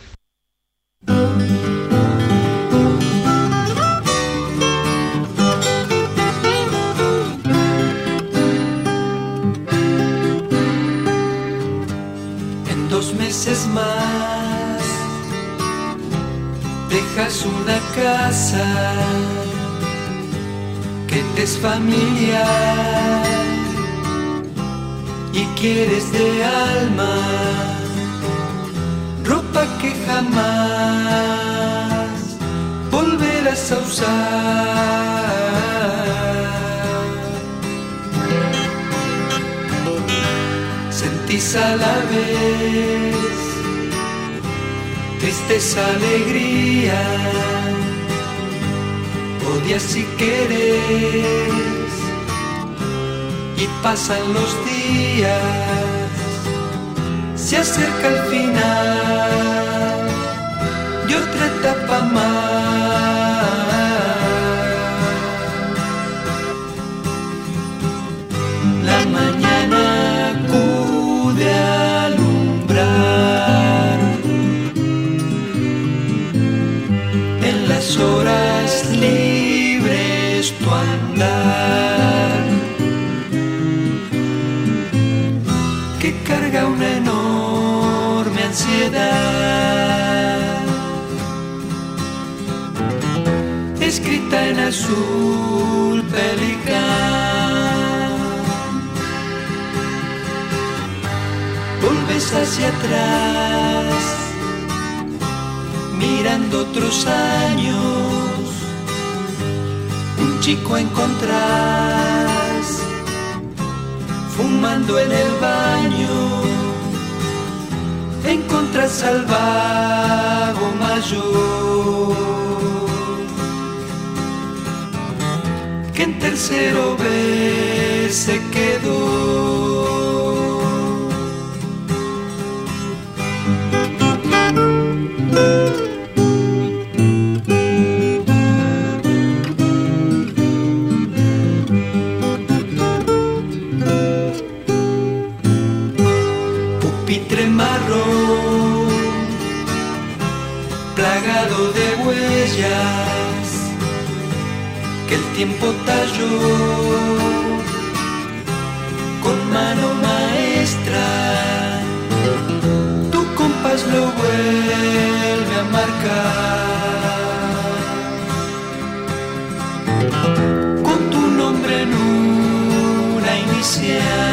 Una casa que te es familiar y quieres de alma ropa que jamás volverás a usar. Sentís a la vez tristeza, alegría, odias si quieres y pasan los días, se acerca el final de otra etapa más. Ansiedad. Escrita en azul pelican volves hacia atrás mirando otros años. Un chico encontrás fumando en el baño encontras al vago mayor que en tercero B se quedó. Tiempo talló con mano maestra. Tu compás lo vuelve a marcar con tu nombre en una inicial.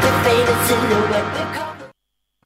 the faded silhouette.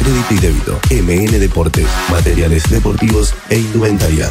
crédito y débito. MN Deportes, materiales deportivos e indumentaria.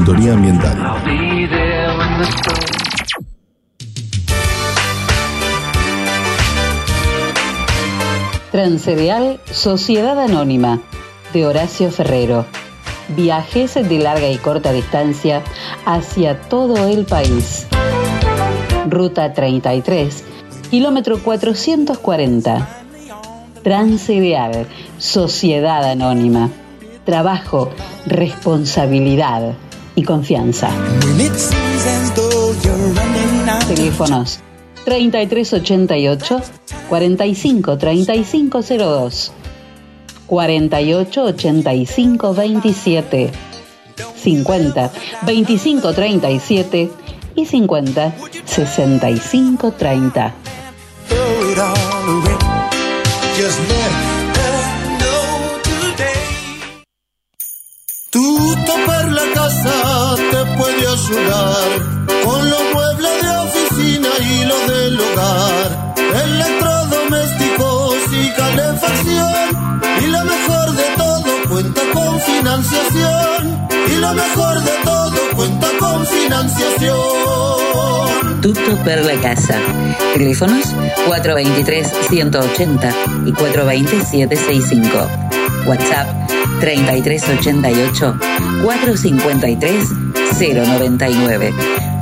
Transcereal Sociedad Anónima de Horacio Ferrero. Viajes de larga y corta distancia hacia todo el país. Ruta 33, kilómetro 440. Transcereal Sociedad Anónima. Trabajo, responsabilidad y confianza. Teléfonos 3388 45 3502 48 85 27 50 25 37 y 50 65 30 casa te puede ayudar con los muebles de oficina y los del hogar, electrodomésticos y calefacción. Y lo mejor de todo cuenta con financiación. Y lo mejor de todo cuenta con financiación. Tutto per la casa. Teléfonos 423-180 y 420-765. WhatsApp 3388-453-099.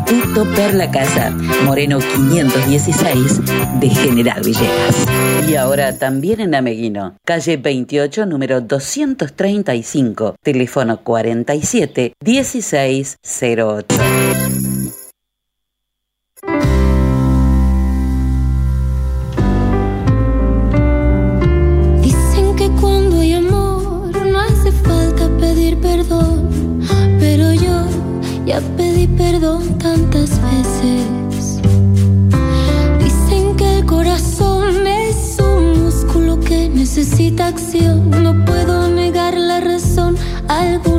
Tutto per la casa. Moreno 516 de General Villegas. Y ahora también en Ameguino. Calle 28, número 235. Teléfono 47 1608. Pero yo ya pedí perdón tantas veces. Dicen que el corazón es un músculo que necesita acción, no puedo negar la razón algunas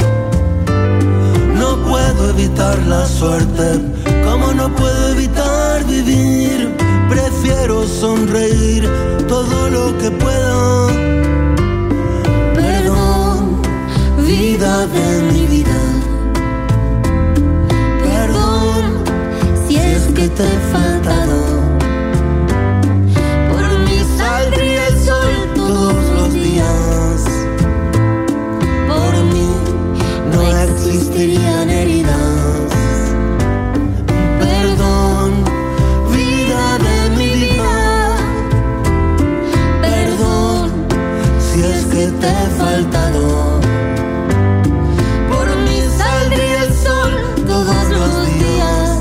Evitar la suerte, como no puedo evitar vivir, prefiero sonreír todo lo que pueda. Perdón, vida de mi vida. Perdón, si es que te he existirían heridas. Perdón, vida de mi vida. Perdón, si es que te he faltado. Por mí saldría el sol todos los días.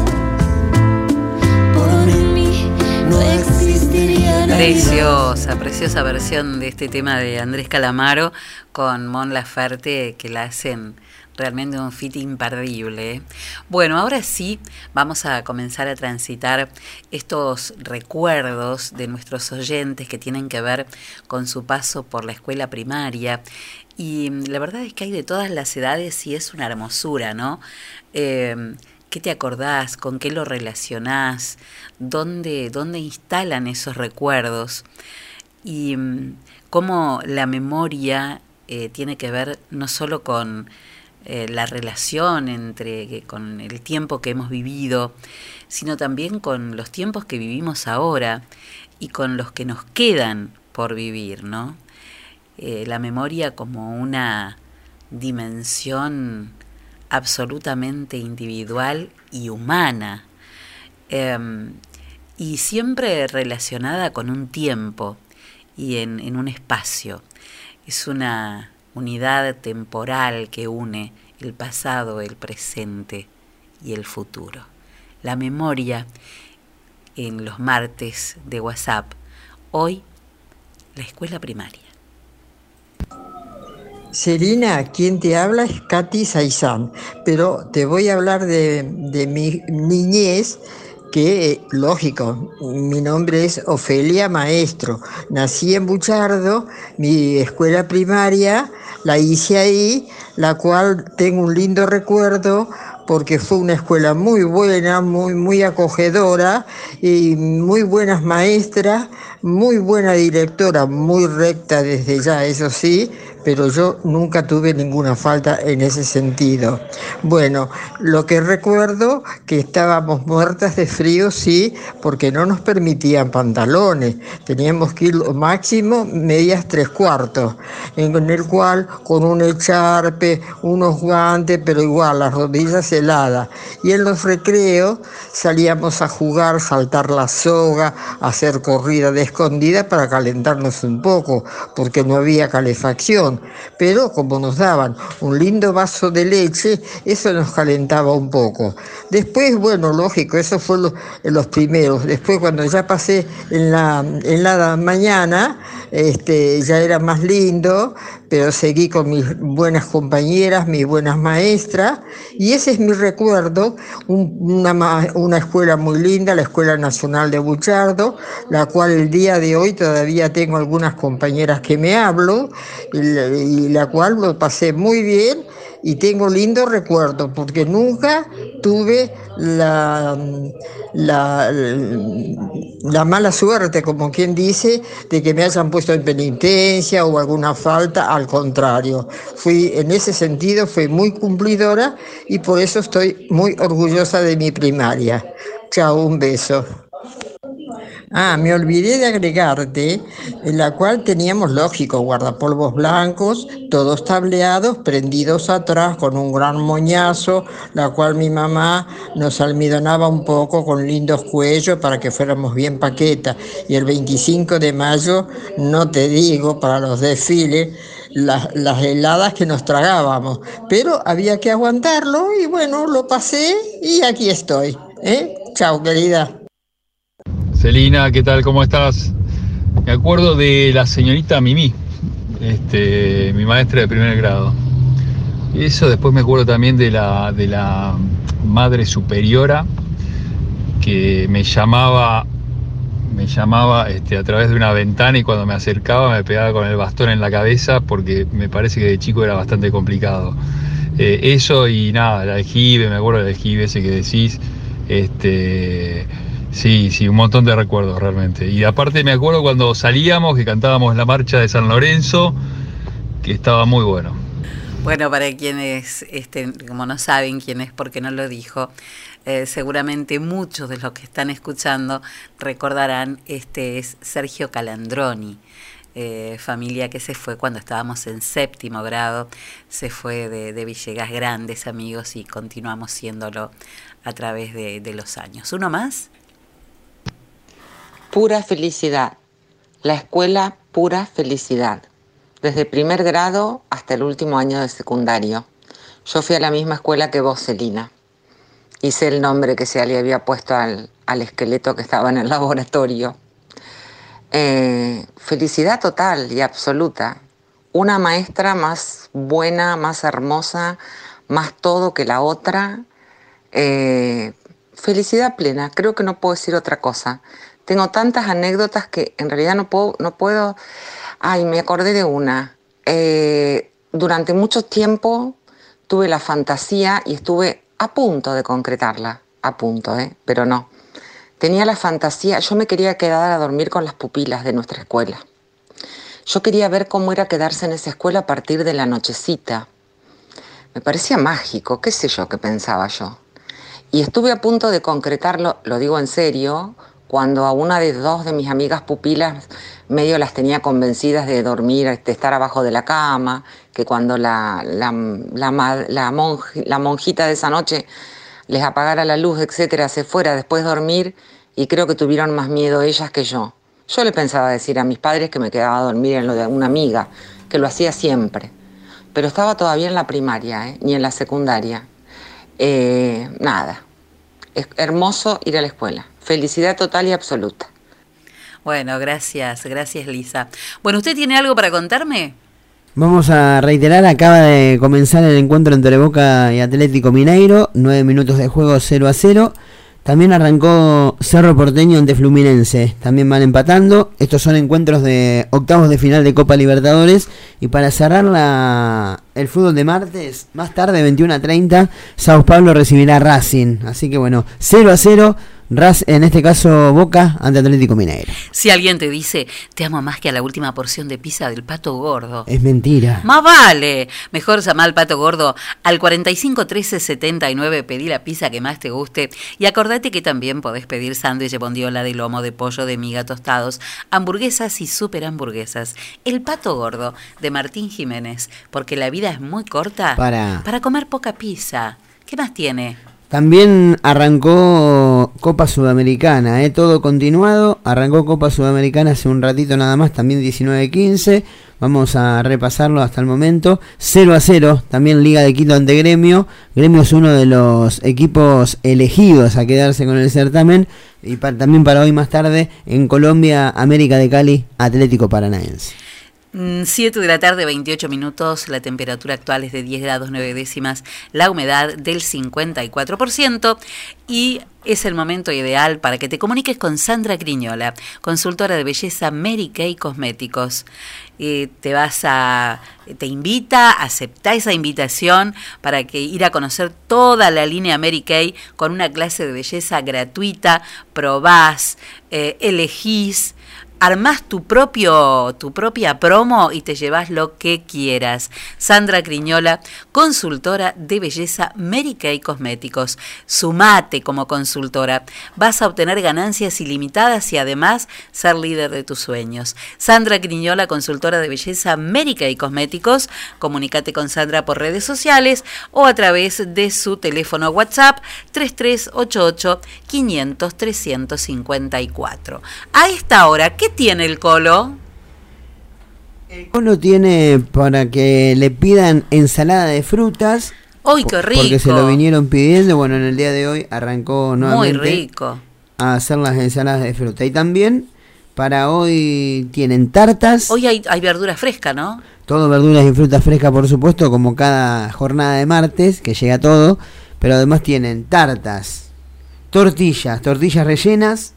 Por mí no existirían. Preciosa, preciosa versión de este tema de Andrés Calamaro con Mon Laferte que la hacen realmente un fit imperdible. ¿eh? Bueno, ahora sí vamos a comenzar a transitar estos recuerdos de nuestros oyentes que tienen que ver con su paso por la escuela primaria. Y mm, la verdad es que hay de todas las edades y es una hermosura, ¿no? Eh, ¿Qué te acordás? ¿Con qué lo relacionás? ¿Dónde, dónde instalan esos recuerdos? Y mm, cómo la memoria eh, tiene que ver no solo con eh, la relación entre con el tiempo que hemos vivido, sino también con los tiempos que vivimos ahora y con los que nos quedan por vivir, ¿no? Eh, la memoria como una dimensión absolutamente individual y humana, em, y siempre relacionada con un tiempo y en, en un espacio. Es una unidad temporal que une el pasado, el presente y el futuro. La memoria en los martes de WhatsApp. Hoy, la escuela primaria. Selina, quien te habla es Katy Saizán, pero te voy a hablar de, de mi niñez, que eh, lógico, mi nombre es Ofelia Maestro. Nací en Buchardo, mi escuela primaria la hice ahí, la cual tengo un lindo recuerdo porque fue una escuela muy buena, muy, muy acogedora y muy buenas maestras, muy buena directora, muy recta desde ya, eso sí, pero yo nunca tuve ninguna falta en ese sentido. Bueno, lo que recuerdo que estábamos muertas de frío, sí, porque no nos permitían pantalones, teníamos que ir lo máximo medias tres cuartos, en el cual con un echarpe, unos guantes, pero igual las rodillas heladas. Y en los recreos salíamos a jugar, saltar la soga, hacer corrida de escondida para calentarnos un poco, porque no había calefacción pero como nos daban un lindo vaso de leche, eso nos calentaba un poco. Después, bueno, lógico, eso fue lo- los primeros. Después, cuando ya pasé en la, en la mañana, este, ya era más lindo, pero seguí con mis buenas compañeras, mis buenas maestras, y ese es mi recuerdo, una escuela muy linda, la Escuela Nacional de Buchardo, la cual el día de hoy todavía tengo algunas compañeras que me hablo, y la, y la cual lo pasé muy bien y tengo lindo recuerdo, porque nunca tuve la, la, la mala suerte, como quien dice, de que me hayan puesto en penitencia o alguna falta, al contrario. Fui, en ese sentido, fui muy cumplidora y por eso estoy muy orgullosa de mi primaria. Chao, un beso. Ah, me olvidé de agregarte, en la cual teníamos, lógico, guardapolvos blancos, todos tableados, prendidos atrás con un gran moñazo, la cual mi mamá nos almidonaba un poco con lindos cuellos para que fuéramos bien paqueta. Y el 25 de mayo, no te digo, para los desfiles, las, las heladas que nos tragábamos, pero había que aguantarlo y bueno, lo pasé y aquí estoy. ¿eh? Chao, querida. Celina, ¿qué tal? ¿Cómo estás? Me acuerdo de la señorita Mimi, este, mi maestra de primer grado. Y eso después me acuerdo también de la, de la madre superiora que me llamaba, me llamaba este, a través de una ventana y cuando me acercaba me pegaba con el bastón en la cabeza porque me parece que de chico era bastante complicado. Eh, eso y nada, el aljibe, me acuerdo del aljibe ese que decís. Este, sí, sí, un montón de recuerdos realmente. Y aparte me acuerdo cuando salíamos, que cantábamos la marcha de San Lorenzo, que estaba muy bueno. Bueno, para quienes, este, como no saben quién es porque no lo dijo, eh, seguramente muchos de los que están escuchando recordarán, este es Sergio Calandroni, eh, familia que se fue cuando estábamos en séptimo grado, se fue de, de Villegas, grandes amigos y continuamos siéndolo a través de, de los años. ¿Uno más? Pura felicidad. La escuela pura felicidad. Desde primer grado hasta el último año de secundario. Yo fui a la misma escuela que vos, Celina. Hice el nombre que se le había puesto al, al esqueleto que estaba en el laboratorio. Eh, felicidad total y absoluta. Una maestra más buena, más hermosa, más todo que la otra. Eh, felicidad plena, creo que no puedo decir otra cosa. Tengo tantas anécdotas que en realidad no puedo, no puedo. Ay, me acordé de una. Eh, durante mucho tiempo tuve la fantasía y estuve a punto de concretarla, a punto, ¿eh? pero no. Tenía la fantasía, yo me quería quedar a dormir con las pupilas de nuestra escuela. Yo quería ver cómo era quedarse en esa escuela a partir de la nochecita. Me parecía mágico, qué sé yo qué pensaba yo. Y estuve a punto de concretarlo, lo digo en serio, cuando a una de dos de mis amigas pupilas medio las tenía convencidas de dormir, de estar abajo de la cama, que cuando la, la, la, la, monj, la monjita de esa noche les apagara la luz, etcétera, se fuera después de dormir y creo que tuvieron más miedo ellas que yo. Yo le pensaba decir a mis padres que me quedaba a dormir en lo de una amiga, que lo hacía siempre, pero estaba todavía en la primaria, ¿eh? ni en la secundaria. Eh, nada, es hermoso ir a la escuela, felicidad total y absoluta. Bueno, gracias, gracias Lisa. Bueno, ¿usted tiene algo para contarme? Vamos a reiterar, acaba de comenzar el encuentro entre Boca y Atlético Mineiro, nueve minutos de juego 0 a 0. También arrancó Cerro Porteño ante Fluminense, también van empatando. Estos son encuentros de octavos de final de Copa Libertadores. Y para cerrar la, el fútbol de martes, más tarde, 21 a 30, Sao Paulo recibirá Racing. Así que bueno, 0 a 0. En este caso, Boca ante Atlético Mineiro. Si alguien te dice, te amo más que a la última porción de pizza del pato gordo. Es mentira. Más vale. Mejor llama al pato gordo al 45 13 79, pedí la pizza que más te guste. Y acordate que también podés pedir sándwich de bondiola de lomo, de pollo, de miga tostados, hamburguesas y super hamburguesas. El pato gordo de Martín Jiménez, porque la vida es muy corta para, para comer poca pizza. ¿Qué más tiene? También arrancó Copa Sudamericana, ¿eh? todo continuado. Arrancó Copa Sudamericana hace un ratito nada más, también 19-15. Vamos a repasarlo hasta el momento. 0 a 0, también Liga de Quito ante Gremio. Gremio es uno de los equipos elegidos a quedarse con el certamen. Y para, también para hoy más tarde, en Colombia, América de Cali, Atlético Paranaense. 7 de la tarde, 28 minutos, la temperatura actual es de 10 grados 9 décimas, la humedad del 54% y es el momento ideal para que te comuniques con Sandra Criñola, consultora de belleza Mary Kay Cosméticos. Eh, te vas a, te invita, acepta esa invitación para que ir a conocer toda la línea Mary Kay con una clase de belleza gratuita, probás, eh, elegís armás tu propio tu propia promo y te llevas lo que quieras. Sandra Criñola, consultora de belleza Mary Kay Cosméticos. Sumate como consultora. Vas a obtener ganancias ilimitadas y además ser líder de tus sueños. Sandra Criñola, consultora de belleza Mary Kay Cosméticos. Comunícate con Sandra por redes sociales o a través de su teléfono WhatsApp 3388 500 354. A esta hora, ¿qué tiene el colo? El colo tiene para que le pidan ensalada de frutas. ¡Uy, qué rico! Porque se lo vinieron pidiendo. Bueno, en el día de hoy arrancó nuevamente Muy rico. a hacer las ensaladas de fruta. Y también para hoy tienen tartas. Hoy hay, hay verdura fresca, ¿no? Todo verduras y frutas frescas, por supuesto, como cada jornada de martes, que llega todo. Pero además tienen tartas, tortillas, tortillas rellenas,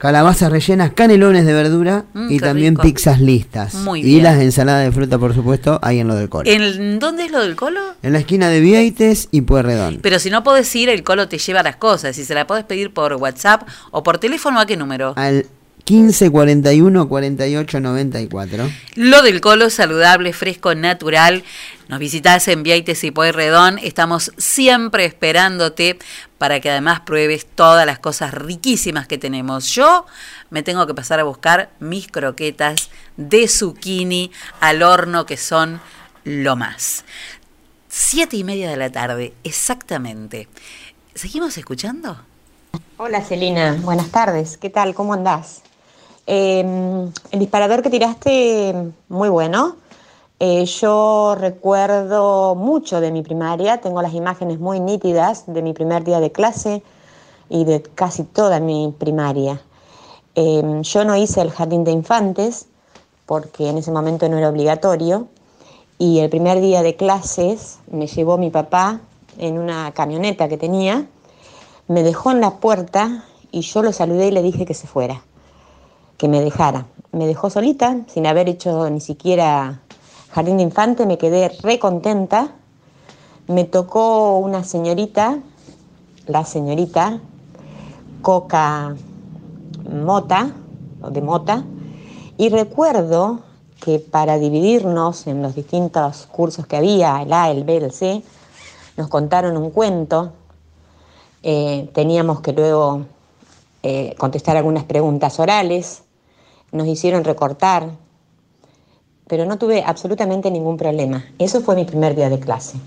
calabazas rellenas, canelones de verdura Mm, y también rico. pizzas listas. Muy y bien. las ensaladas de fruta, por supuesto, ahí en lo del colo. ¿En dónde es lo del colo? En la esquina de Vieites y Pueyrredón. Pero si no podés ir, el colo te lleva las cosas. Si se la podés pedir por WhatsApp o por teléfono, ¿a qué número? Al 15 41 48 94. Lo del colo saludable, fresco, natural. Nos visitás en Vieites y Pueyrredón. Estamos siempre esperándote para que además pruebes todas las cosas riquísimas que tenemos. Yo me tengo que pasar a buscar mis croquetas de zucchini al horno que son lo más. Siete y media de la tarde, exactamente. ¿Seguimos escuchando? Hola Celina, buenas tardes. ¿Qué tal? ¿Cómo andás? Eh, el disparador que tiraste, muy bueno. Eh, yo recuerdo mucho de mi primaria, tengo las imágenes muy nítidas de mi primer día de clase y de casi toda mi primaria. Eh, yo no hice el jardín de infantes porque en ese momento no era obligatorio y el primer día de clases me llevó mi papá en una camioneta que tenía, me dejó en la puerta y yo lo saludé y le dije que se fuera, que me dejara. Me dejó solita, sin haber hecho ni siquiera jardín de infante, me quedé re contenta. Me tocó una señorita, la señorita Coca Mota, o de Mota, y recuerdo que para dividirnos en los distintos cursos que había, el A, el B, el C, nos contaron un cuento, eh, teníamos que luego eh, contestar algunas preguntas orales, nos hicieron recortar, pero no tuve absolutamente ningún problema. Eso fue mi primer día de clase.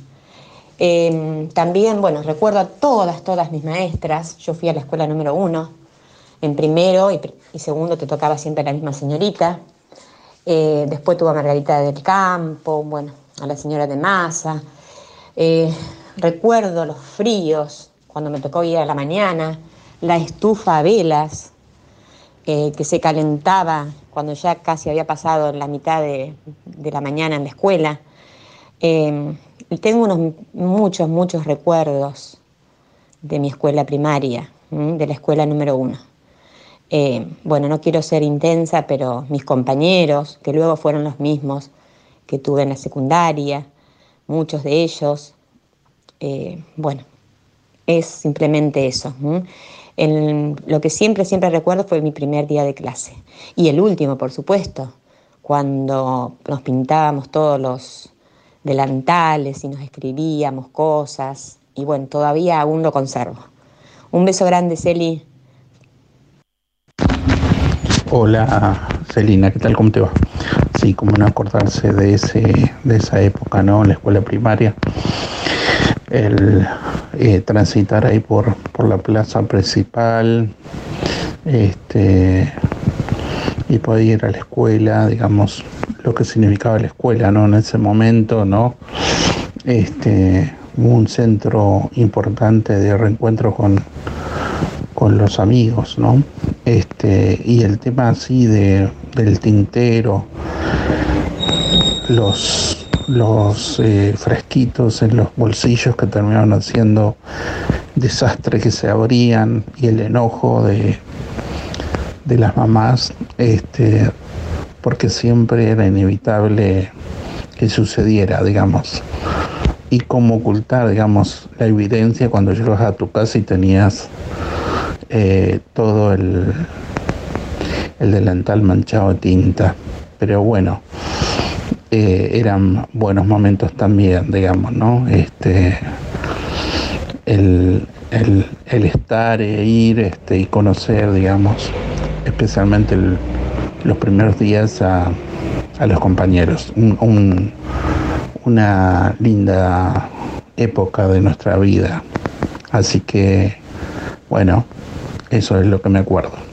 Eh, también, bueno, recuerdo a todas, todas mis maestras. Yo fui a la escuela número uno. En primero y, segundo te tocaba siempre la misma señorita. Eh, después tuve a Margarita del Campo, bueno, a la señora de Masa. Eh, recuerdo los fríos, cuando me tocó ir a la mañana, la estufa a velas, eh, que se calentaba cuando ya casi había pasado la mitad de, la mañana en la escuela. Eh, tengo unos muchos, muchos recuerdos de mi escuela primaria, de la escuela número uno. Eh, bueno, no quiero ser intensa, pero mis compañeros, que luego fueron los mismos que tuve en la secundaria, muchos de ellos, bueno, es simplemente eso. Lo que siempre, siempre recuerdo fue mi primer día de clase. Y el último, por supuesto, cuando nos pintábamos todos los delantales y nos escribíamos cosas. Y bueno, todavía aún lo conservo. Un beso grande, Celi. Hola Celina, ¿qué tal? ¿Cómo te va? Sí, como no acordarse de ese, de esa época, ¿no? La escuela primaria. El eh, transitar ahí por, por la plaza principal, este y poder ir a la escuela, digamos, lo que significaba la escuela, ¿no? En ese momento, ¿no? Este, un centro importante de reencuentro con, con los amigos, ¿no? Este, y el tema así de, del tintero, los, los eh, fresquitos en los bolsillos que terminaron haciendo desastres que se abrían y el enojo de, de las mamás, este, porque siempre era inevitable que sucediera, digamos. Y cómo ocultar, digamos, la evidencia cuando llegas a tu casa y tenías eh, todo el, el delantal manchado de tinta. Pero bueno, eh, eran buenos momentos también, digamos, ¿no? Este, el, el- el estar e ir este, y conocer, digamos, especialmente los primeros días a, a los compañeros. Un- una linda época de nuestra vida. Así que, bueno, eso es lo que me acuerdo.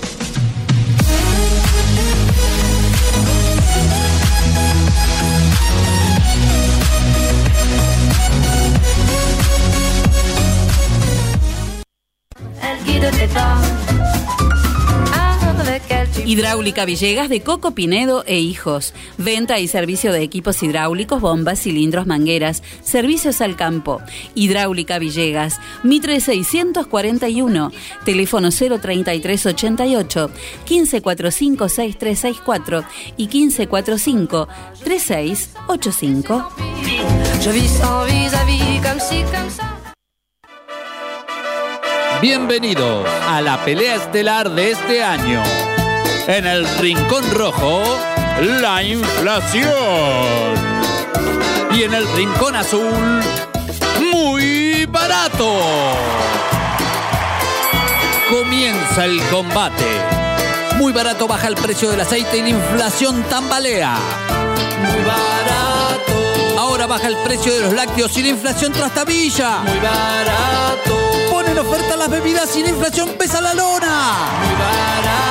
Hidráulica Villegas de Coco Pinedo e Hijos. Venta y servicio de equipos hidráulicos, bombas, cilindros, mangueras. Servicios al campo. Hidráulica Villegas, Mitre 641. Teléfono 03388 1545 6364 y 1545 3685. Bienvenido a la Pelea Estelar de este año en el rincón rojo, la inflación. Y en el rincón azul, muy barato. Comienza el combate. Muy barato baja el precio del aceite y la inflación tambalea. Muy barato. Ahora baja el precio de los lácteos y la inflación trastabilla. Muy barato. Ponen oferta las bebidas y la inflación pesa la lona. Muy barato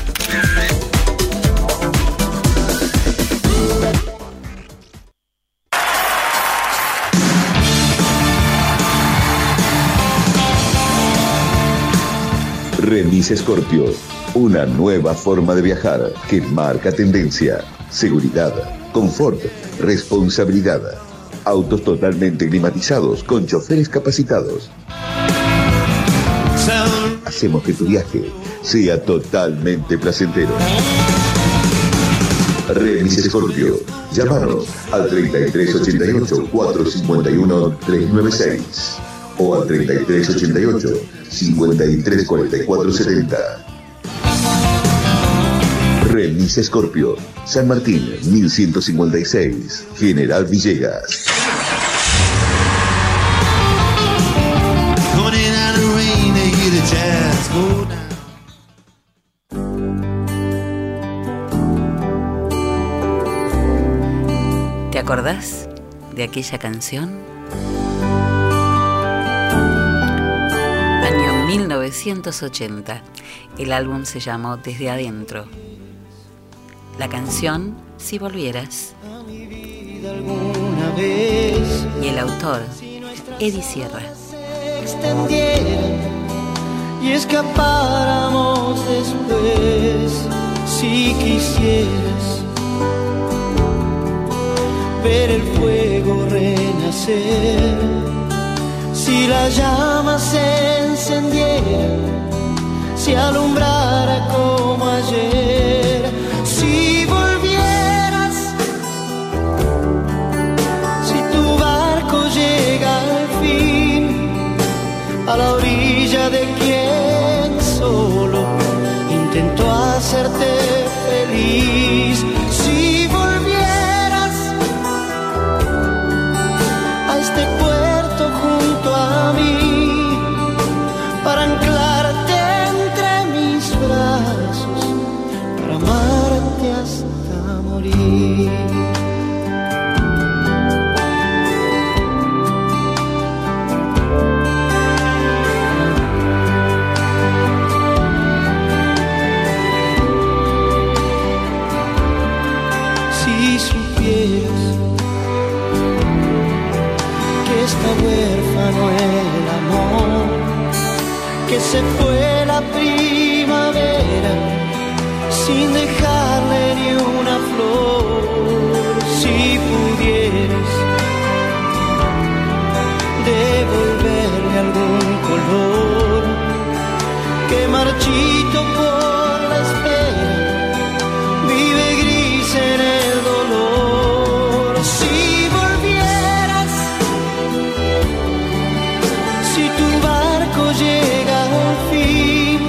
Remis Scorpio, una nueva forma de viajar que marca tendencia, seguridad, confort, responsabilidad. Autos totalmente climatizados con choferes capacitados. Hacemos que tu viaje sea totalmente placentero. Remis Scorpio, llámanos al 3388 451 396 o al 3388 534470. Remis Scorpio, San Martín 1156, General Villegas. ¿Te acordás de aquella canción? 1980. El álbum se llamó Desde Adentro. La canción Si Volvieras. Y el autor, Eddie Sierra. y escapáramos después si quisieras ver el fuego renacer si la llama se encendiera si alumbrara como ayer por la espera, vive gris en el dolor. Si volvieras, si tu barco llega al fin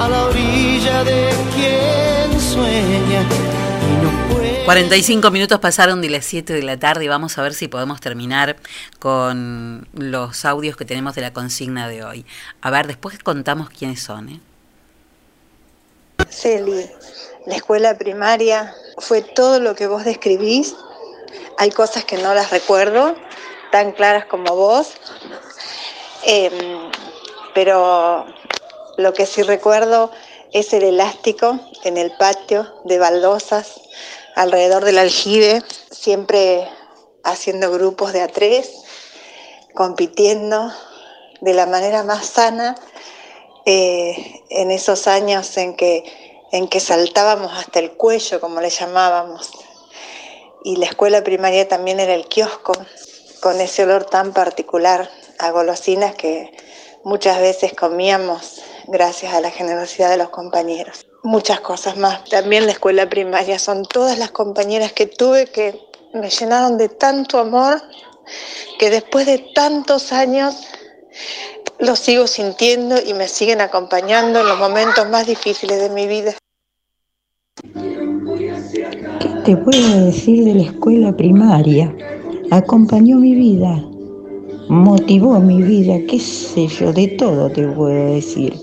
a la orilla de quien sueña y no puede. 45 minutos pasaron de las 7 de la tarde y vamos a ver si podemos terminar con los audios que tenemos de la consigna de hoy. A ver, después contamos quiénes son. ¿eh? Celi, la escuela primaria fue todo lo que vos describís. Hay cosas que no las recuerdo tan claras como vos, Em, pero lo que sí recuerdo es el elástico en el patio de baldosas alrededor del aljibe, siempre haciendo grupos de a tres, compitiendo de la manera más sana eh, en esos años en que, en que saltábamos hasta el cuello, como le llamábamos. Y la escuela primaria también era el kiosco, con ese olor tan particular a golosinas que muchas veces comíamos gracias a la generosidad de los compañeros. Muchas cosas más. También la escuela primaria son todas las compañeras que tuve que me llenaron de tanto amor que después de tantos años lo sigo sintiendo y me siguen acompañando en los momentos más difíciles de mi vida. ¿Qué te puedo decir de la escuela primaria? Acompañó mi vida, motivó mi vida, qué sé yo, de todo te puedo decir.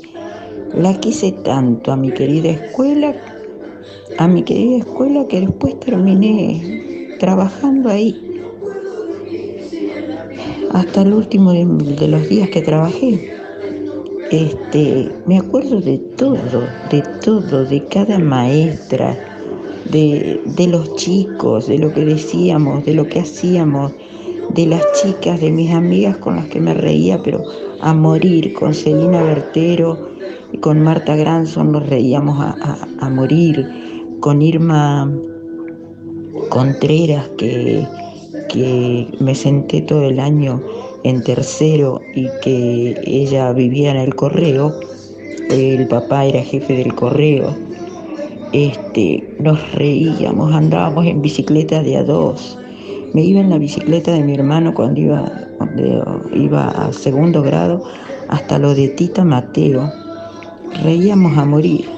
La quise tanto a mi querida escuela, a mi querida escuela que después terminé trabajando ahí. Hasta el último de, los días que trabajé. Este, me acuerdo de todo, de todo, de cada maestra, de, los chicos, de lo que decíamos, de lo que hacíamos, de las chicas, de mis amigas con las que me reía, pero a morir, con Celina Bertero y con Marta Granson nos reíamos a morir, con Irma Contreras, que, que me senté todo el año en tercero y que ella vivía en el correo, el papá era jefe del correo, este, nos reíamos, andábamos en bicicleta de a dos. Me iba en la bicicleta de mi hermano cuando iba, cuando iba a segundo grado hasta lo de Tita Mateo. Reíamos a morir.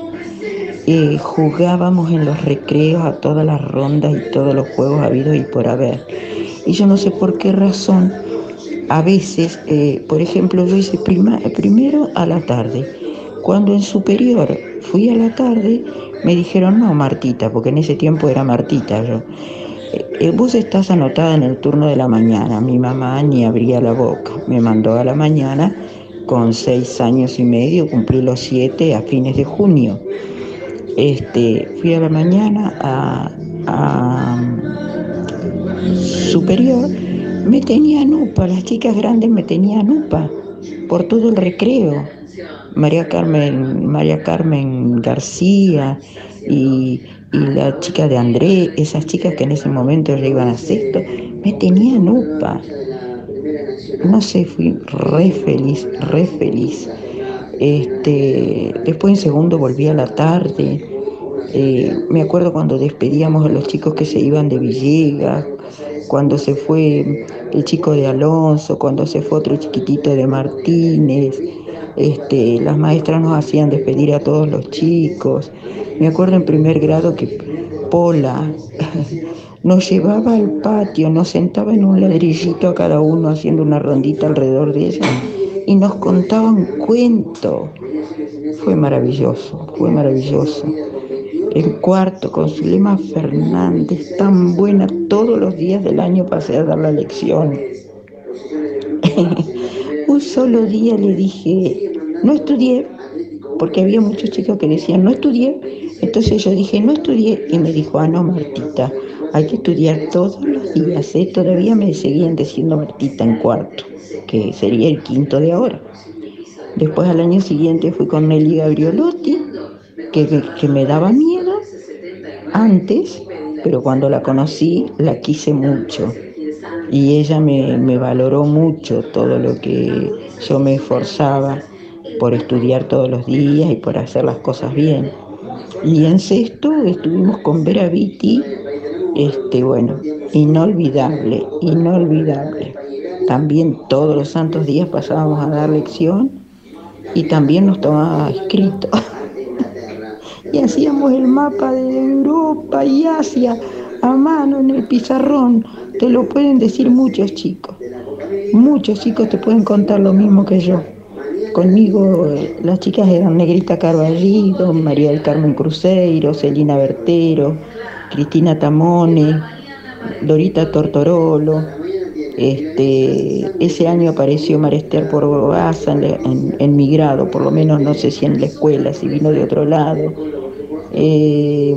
Eh, jugábamos en los recreos a todas las rondas y todos los juegos habidos y por haber. Y yo no sé por qué razón, a veces, eh, por ejemplo, yo hice prima- primero a la tarde. Cuando en superior fui a la tarde, me dijeron, no, Martita, porque en ese tiempo era Martita yo. "Eh, eh, vos estás anotada en el turno de la mañana. Mi mamá ni abría la boca. Me mandó a la mañana con seis años y medio, cumplí los siete a fines de junio. Este, fui a la mañana a superior, me tenían UPA, las chicas grandes me tenían UPA por todo el recreo. María Carmen, María Carmen García y, la chica de André, esas chicas que en ese momento ya iban a sexto, me tenían UPA. No sé, fui re feliz, re feliz. Este, después en segundo volví a la tarde. Eh, me acuerdo cuando despedíamos a los chicos que se iban de Villegas, cuando se fue el chico de Alonso, cuando se fue otro chiquitito de Martínez. Este, las maestras nos hacían despedir a todos los chicos. Me acuerdo en primer grado que Pola nos llevaba al patio, nos sentaba en un ladrillito a cada uno haciendo una rondita alrededor de ella y nos contaba un cuento. Fue maravilloso, fue maravilloso. El cuarto con Zulema Fernández, tan buena, todos los días del año pasé a dar la lección. Un solo día le dije, no estudié, porque había muchos chicos que decían, no estudié. Entonces yo dije, no estudié. Y me dijo, ah, no, Martita, hay que estudiar todos los días. ¿eh? Todavía me seguían diciendo Martita en cuarto, que sería el quinto de ahora. Después al año siguiente fui con Nelly Gabriolotti, que, que me daba miedo antes, pero cuando la conocí la quise mucho. Y ella me, me valoró mucho todo lo que yo me esforzaba por estudiar todos los días y por hacer las cosas bien. Y en sexto estuvimos con Vera Vitti, este, bueno, inolvidable, inolvidable. También todos los santos días pasábamos a dar lección y también nos tomaba escrito. y hacíamos el mapa de Europa y Asia a mano en el pizarrón. Te lo pueden decir muchos chicos. Muchos chicos te pueden contar lo mismo que yo. Conmigo eh, las chicas eran Negrita Carballido, María del Carmen Cruzeiro, Celina Bertero, Cristina Tamone, Dorita Tortorolo. Este, ese año apareció Marester por en, en, mi grado, por lo menos no sé si en la escuela, si vino de otro lado. Eh,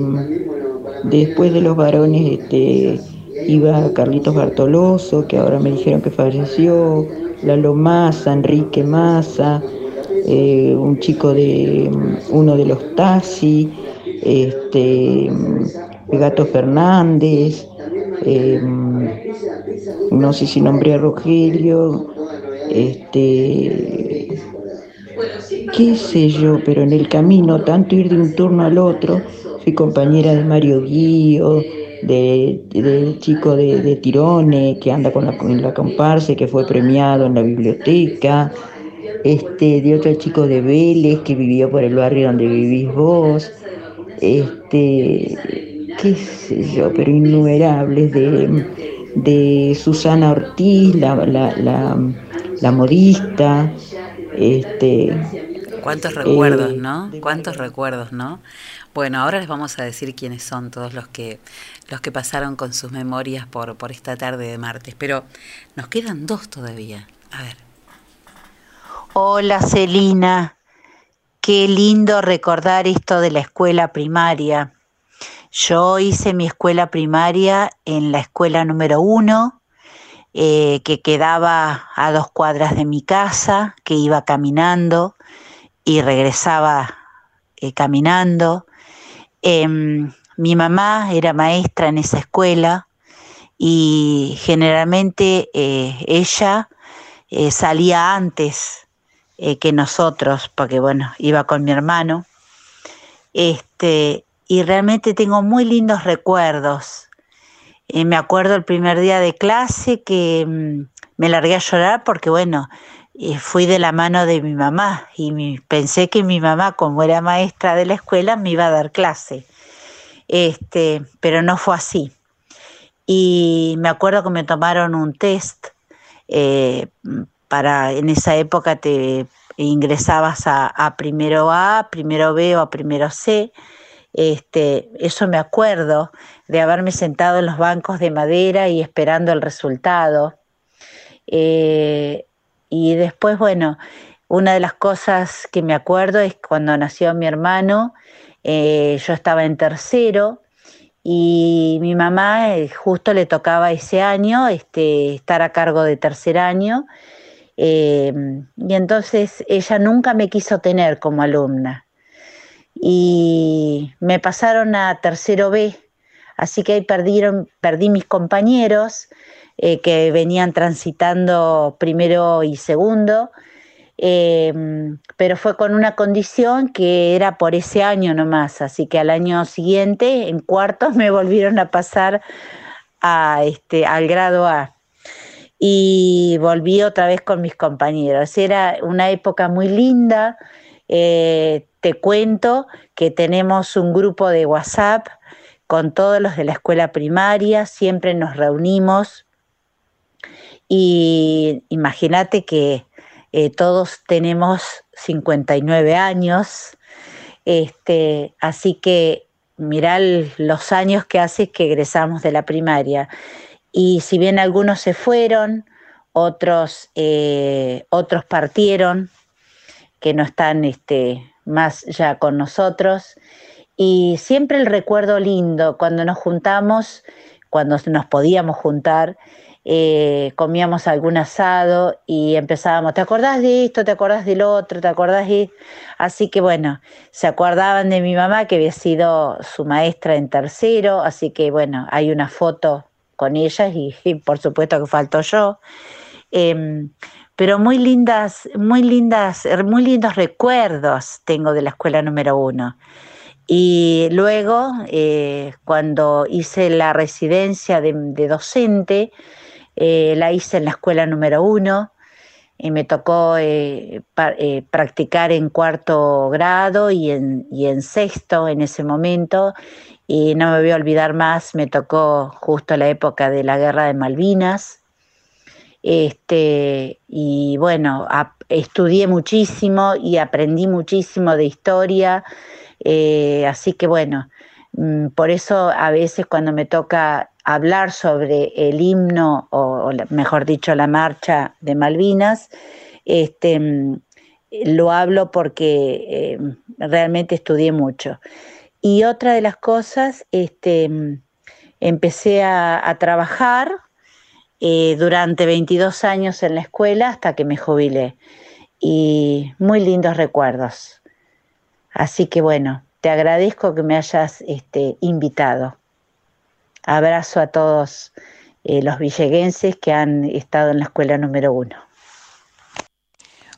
después de los varones este, iba Carlitos Bartoloso, que ahora me dijeron que falleció, Lalo Massa, Enrique Massa, eh, un chico de uno de los Tassi, este, Gato Fernández, eh, no sé si nombré a Rogelio, este, qué sé yo, pero en el camino, tanto ir de un turno al otro, fui compañera de Mario Guío, del de chico de, de, Tirone que anda con la, con la que fue premiado en la biblioteca, este, de otro chico de Vélez que vivió por el barrio donde vivís vos, este, qué sé yo, pero innumerables de, de Susana Ortiz, la, la, la, la modista, este, Cuántos recuerdos, ¿no? Cuántos recuerdos, ¿no? Bueno, ahora les vamos a decir quiénes son todos los que los que pasaron con sus memorias por por esta tarde de martes, pero nos quedan dos todavía. A ver. Hola, Celina. Qué lindo recordar esto de la escuela primaria. Yo hice mi escuela primaria en la escuela número uno, eh, que quedaba a dos cuadras de mi casa, que iba caminando y regresaba eh, caminando. Eh, mi mamá era maestra en esa escuela y generalmente eh, ella salía antes que nosotros, porque bueno, iba con mi hermano. Este, y realmente tengo muy lindos recuerdos. me acuerdo el primer día de clase que mm, me largué a llorar porque bueno, y fui de la mano de mi mamá y pensé que mi mamá, como era maestra de la escuela, me iba a dar clase. Este, pero no fue así. Y me acuerdo que me tomaron un test eh, para, en esa época te ingresabas a, a, primero A, primero B o a primero C. Este, eso me acuerdo de haberme sentado en los bancos de madera y esperando el resultado. Eh, y después, bueno, una de las cosas que me acuerdo es cuando nació mi hermano, eh, yo estaba en tercero y mi mamá eh, justo le tocaba ese año este, estar a cargo de tercer año. Y entonces ella nunca me quiso tener como alumna. Y me pasaron a tercero B, así que ahí perdieron, perdí mis compañeros eh, que venían transitando primero y segundo, eh, pero fue con una condición que era por ese año nomás, así que al año siguiente, en cuarto, me volvieron a pasar a, este, al grado A. Y volví otra vez con mis compañeros. Era una época muy linda. Eh, te cuento que tenemos un grupo de WhatsApp con todos los de la escuela primaria, siempre nos reunimos y imagínate que eh, todos tenemos 59 años, este, así que mirá los años que hace que egresamos de la primaria. Y si bien algunos se fueron, otros, eh, otros partieron, que no están este, más ya con nosotros. Y siempre el recuerdo lindo, cuando nos juntamos, cuando nos podíamos juntar, eh, comíamos algún asado y empezábamos, ¿te acordás de esto? ¿Te acordás del otro? ¿Te acordás de...? Así que bueno, se acordaban de mi mamá que había sido su maestra en tercero, así que bueno, hay una foto con ellas y, y por supuesto que faltó yo. Eh, pero muy lindas, muy lindas, muy lindos recuerdos tengo de la escuela número uno. Y luego, eh, cuando hice la residencia de, docente, eh, la hice en la escuela número uno y me tocó eh, practicar en cuarto grado y en, y en sexto en ese momento. Y no me voy a olvidar más, me tocó justo la época de la guerra de Malvinas. Este, y bueno, estudié muchísimo y aprendí muchísimo de historia eh, así que bueno, mm, por eso a veces cuando me toca hablar sobre el himno, o, mejor dicho, la marcha de Malvinas, este, mm, lo hablo porque eh, realmente estudié mucho. Y otra de las cosas, este, mm, empecé a, trabajar eh, durante 22 años en la escuela hasta que me jubilé. Y muy lindos recuerdos. Así que bueno, te agradezco que me hayas este, invitado. Abrazo a todos eh, los villeguenses que han estado en la escuela número uno.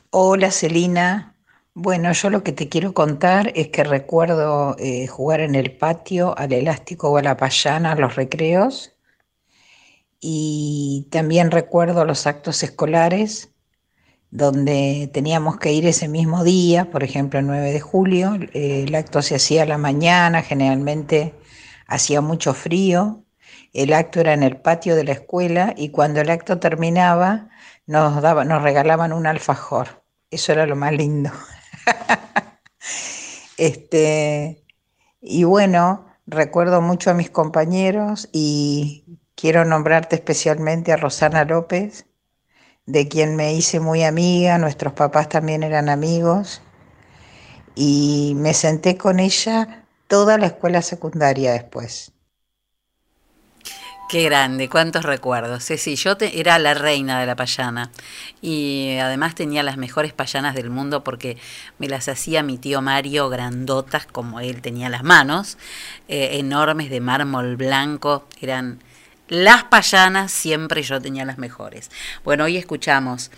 Hola Celina. Bueno, yo lo que te quiero contar es que recuerdo eh, jugar en el patio al elástico o a la payana, a los recreos. Y también recuerdo los actos escolares donde teníamos que ir ese mismo día, por ejemplo el 9 de julio, el acto se hacía a la mañana, generalmente hacía mucho frío, el acto era en el patio de la escuela y cuando el acto terminaba nos, daba, nos regalaban un alfajor, eso era lo más lindo. este, y bueno, recuerdo mucho a mis compañeros y quiero nombrarte especialmente a Rosana López, de quien me hice muy amiga, nuestros papás también eran amigos, y me senté con ella toda la escuela secundaria después. Qué grande, cuántos recuerdos. Sí, yo era la reina de la payana y además tenía las mejores payanas del mundo porque me las hacía mi tío Mario grandotas como él tenía las manos, eh, enormes de mármol blanco, eran las payanas siempre yo tenía las mejores. Bueno, hoy escuchamos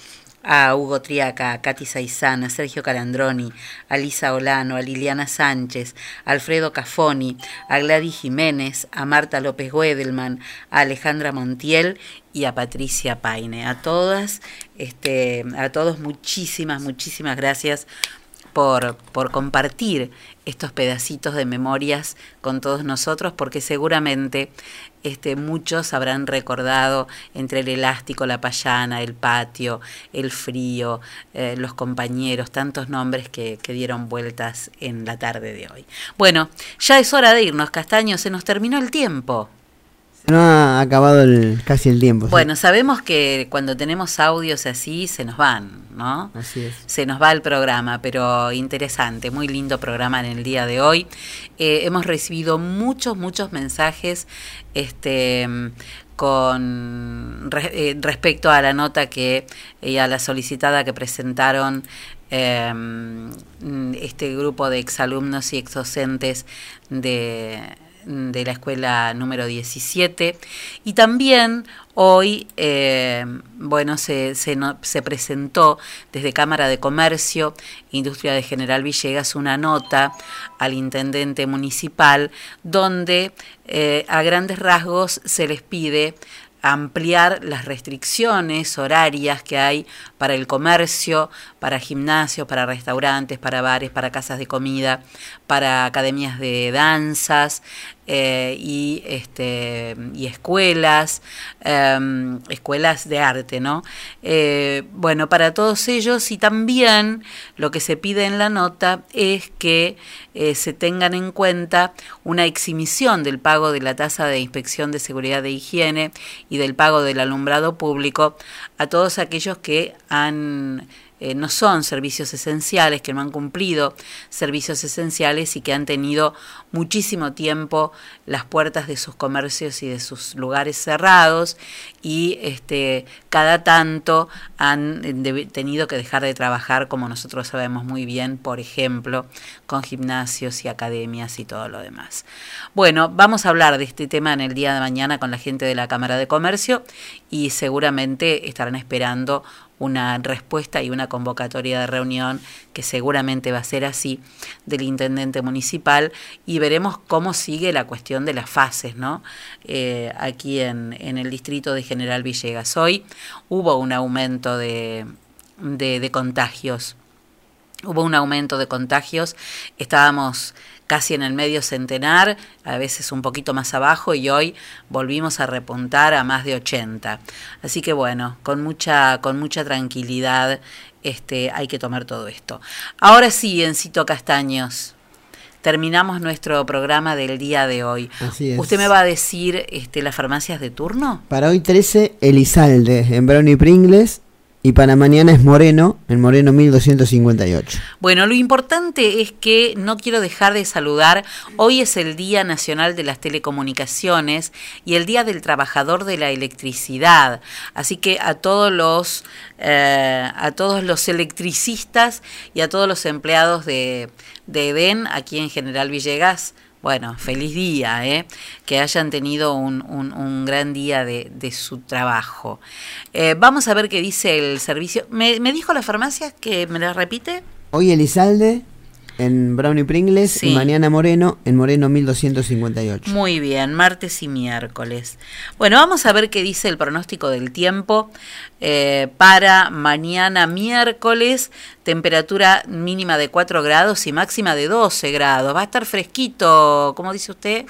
a Hugo Triaca, a Katy Saizán, a Sergio Calandroni, a Lisa Olano, a Liliana Sánchez, a Alfredo Cafoni, a Gladys Jiménez, a Marta López Guedelman, a Alejandra Montiel y a Patricia Paine. A todas, este, a todos muchísimas, muchísimas gracias por, por compartir estos pedacitos de memorias con todos nosotros, porque seguramente este, muchos habrán recordado entre el elástico, la payana, el patio, el frío, eh, los compañeros, tantos nombres que, que, dieron vueltas en la tarde de hoy. Bueno, ya es hora de irnos, Castaño, se nos terminó el tiempo. No ha acabado el, casi el tiempo. Bueno, sabemos que cuando tenemos audios así se nos van, ¿no? Así es. Se nos va el programa, pero interesante, muy lindo programa en el día de hoy. Eh, hemos recibido muchos, muchos mensajes este, con eh, respecto a la nota que, y a la solicitada que presentaron em, este grupo de exalumnos y exdocentes de de la escuela número 17 y también hoy eh, bueno se, se, se, presentó desde Cámara de Comercio Industria de General Villegas una nota al intendente municipal donde eh, a grandes rasgos se les pide ampliar las restricciones horarias que hay para el comercio, para gimnasios, para restaurantes, para bares, para casas de comida, para academias de danzas, eh, y, este, y escuelas, em, escuelas de arte, ¿no? Eh, bueno, para todos ellos y también lo que se pide en la nota es que eh, se tengan en cuenta una exhibición del pago de la tasa de inspección de seguridad de higiene y del pago del alumbrado público a todos aquellos que han eh, no son servicios esenciales, que no han cumplido servicios esenciales y que han tenido muchísimo tiempo las puertas de sus comercios y de sus lugares cerrados y este, cada tanto han eh, tenido que dejar de trabajar, como nosotros sabemos muy bien, por ejemplo, con gimnasios y academias y todo lo demás. Bueno, vamos a hablar de este tema en el día de mañana con la gente de la Cámara de Comercio y seguramente estarán esperando una respuesta y una convocatoria de reunión, que seguramente va a ser así, del intendente municipal y veremos cómo sigue la cuestión de las fases, ¿no? Eh, aquí en, en, el distrito de General Villegas. Hoy hubo un aumento de, de, de contagios. Hubo un aumento de contagios. Estábamos casi en el medio centenar, a veces un poquito más abajo y hoy volvimos a repuntar a más de 80. Así que bueno, con mucha, con mucha tranquilidad este, hay que tomar todo esto. Ahora sí, Encito Castaños. Terminamos nuestro programa del día de hoy. Así es. ¿Usted me va a decir este, las farmacias de turno? Para hoy 13, Elizalde, en Brownie Pringles, y para mañana es Moreno, en Moreno 1258. Bueno, lo importante es que no quiero dejar de saludar, hoy es el Día Nacional de las Telecomunicaciones y el Día del Trabajador de la Electricidad. Así que a todos los, eh, a todos los electricistas y a todos los empleados de, de EDEN, aquí en General Villegas, bueno, feliz día, ¿eh? que hayan tenido un, un, gran día de, de su trabajo. Eh, vamos a ver qué dice el servicio. ¿Me, me dijo la farmacia que me la repite? Hoy Elizalde, en Brownie Pringles, Sí. y mañana Moreno, en Moreno 1258. Muy bien, martes y miércoles. Bueno, vamos a ver qué dice el pronóstico del tiempo eh, para mañana miércoles. Temperatura mínima de 4 grados y máxima de 12 grados. Va a estar fresquito, ¿cómo dice usted?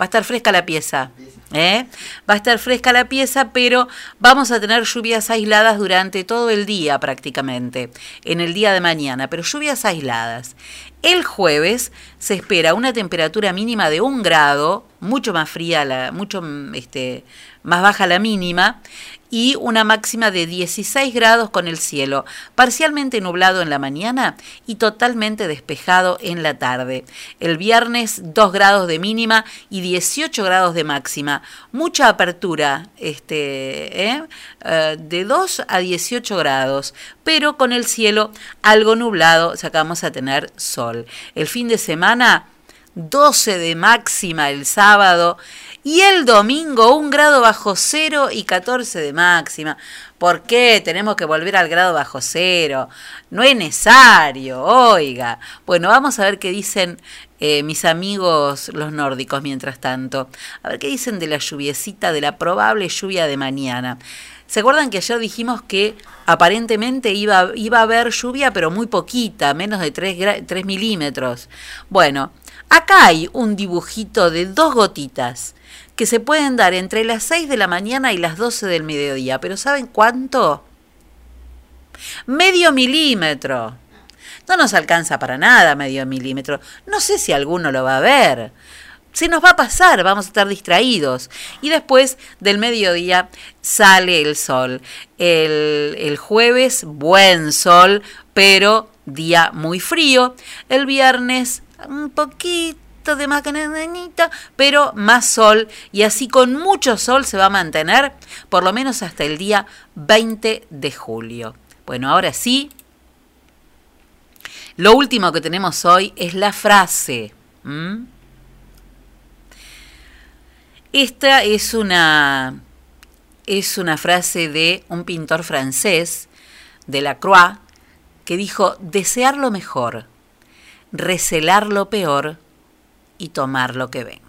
Va a estar fresca la pieza. ¿eh? Va a estar fresca la pieza, pero vamos a tener lluvias aisladas durante todo el día prácticamente, en el día de mañana, pero lluvias aisladas. El jueves se espera una temperatura mínima de un grado, mucho más fría, la, mucho mm, este, más baja la mínima, y una máxima de 16 grados con el cielo parcialmente nublado en la mañana y totalmente despejado en la tarde. El viernes 2 grados de mínima y 18 grados de máxima. Mucha apertura, este, ¿eh? Eh, de 2 a 18 grados, pero con el cielo algo nublado, sacamos a tener sol. El fin de semana 12 de máxima el sábado y el domingo un grado bajo cero y 14 de máxima. ¿Por qué tenemos que volver al grado bajo cero? No es necesario, oiga. Bueno, vamos a ver qué dicen eh, mis amigos los nórdicos mientras tanto. A ver qué dicen de la lluviecita, de la probable lluvia de mañana. ¿Se acuerdan que ayer dijimos que aparentemente iba, iba a haber lluvia, pero muy poquita, menos de 3, 3 milímetros? Bueno, acá hay un dibujito de dos gotitas que se pueden dar entre las 6 de la mañana y las 12 del mediodía. Pero ¿saben cuánto? Medio milímetro. No nos alcanza para nada medio milímetro. No sé si alguno lo va a ver. Se nos va a pasar, vamos a estar distraídos. Y después del mediodía sale el sol. El, el jueves, buen sol, pero día muy frío. El viernes, un poquito de macananita, pero más sol y así con mucho sol se va a mantener por lo menos hasta el día 20 de julio. Bueno, ahora sí, lo último que tenemos hoy es la frase. Esta es una es una frase de un pintor francés, de Lacroix, que dijo desear lo mejor, recelar lo peor y tomar lo que venga.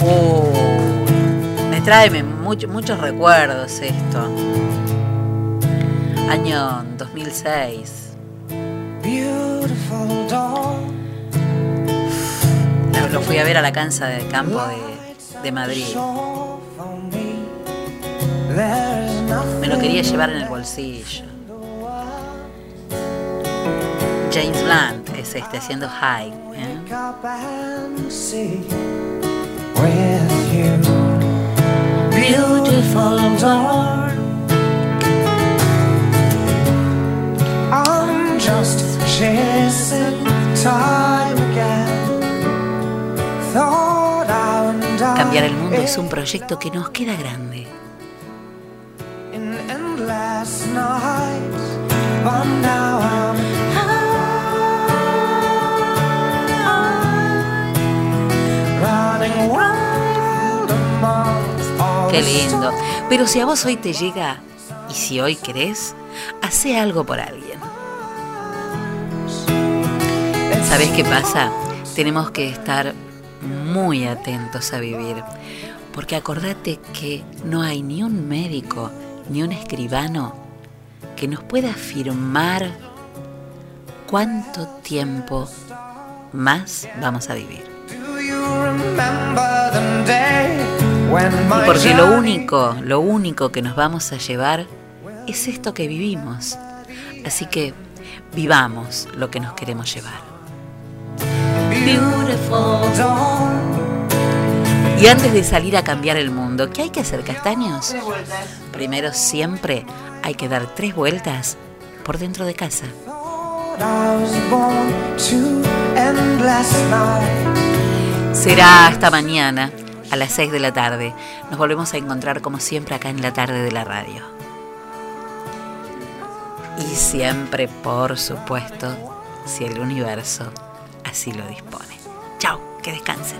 Oh, me trae muchos recuerdos esto. Año 2006. Beautiful dawn. Lo, fui a ver a la cancha de campo de, de Madrid. Me lo quería llevar en el bolsillo. James Blunt es este haciendo high. ¿eh? Beautiful dawn. I'm just chasing time again. Thought I would die Cambiar el mundo es un proyecto que nos queda grande. in endless nights, but now I'm high, running wild. Qué lindo. Pero si a vos hoy te llega, y si hoy querés, hace algo por alguien. ¿Sabés qué pasa? Tenemos que estar muy atentos a vivir. Porque acordate que no hay ni un médico ni un escribano que nos pueda afirmar cuánto tiempo más vamos a vivir. Y porque lo único, lo único que nos vamos a llevar es esto que vivimos. Así que vivamos lo que nos queremos llevar. Y antes de salir a cambiar el mundo, ¿qué hay que hacer, castaños? Primero siempre hay que dar tres vueltas por dentro de casa. Será hasta mañana a las 6 de la tarde. Nos volvemos a encontrar como siempre acá en la tarde de la radio. Y siempre, por supuesto, si el universo así lo dispone. Chao, que descansen.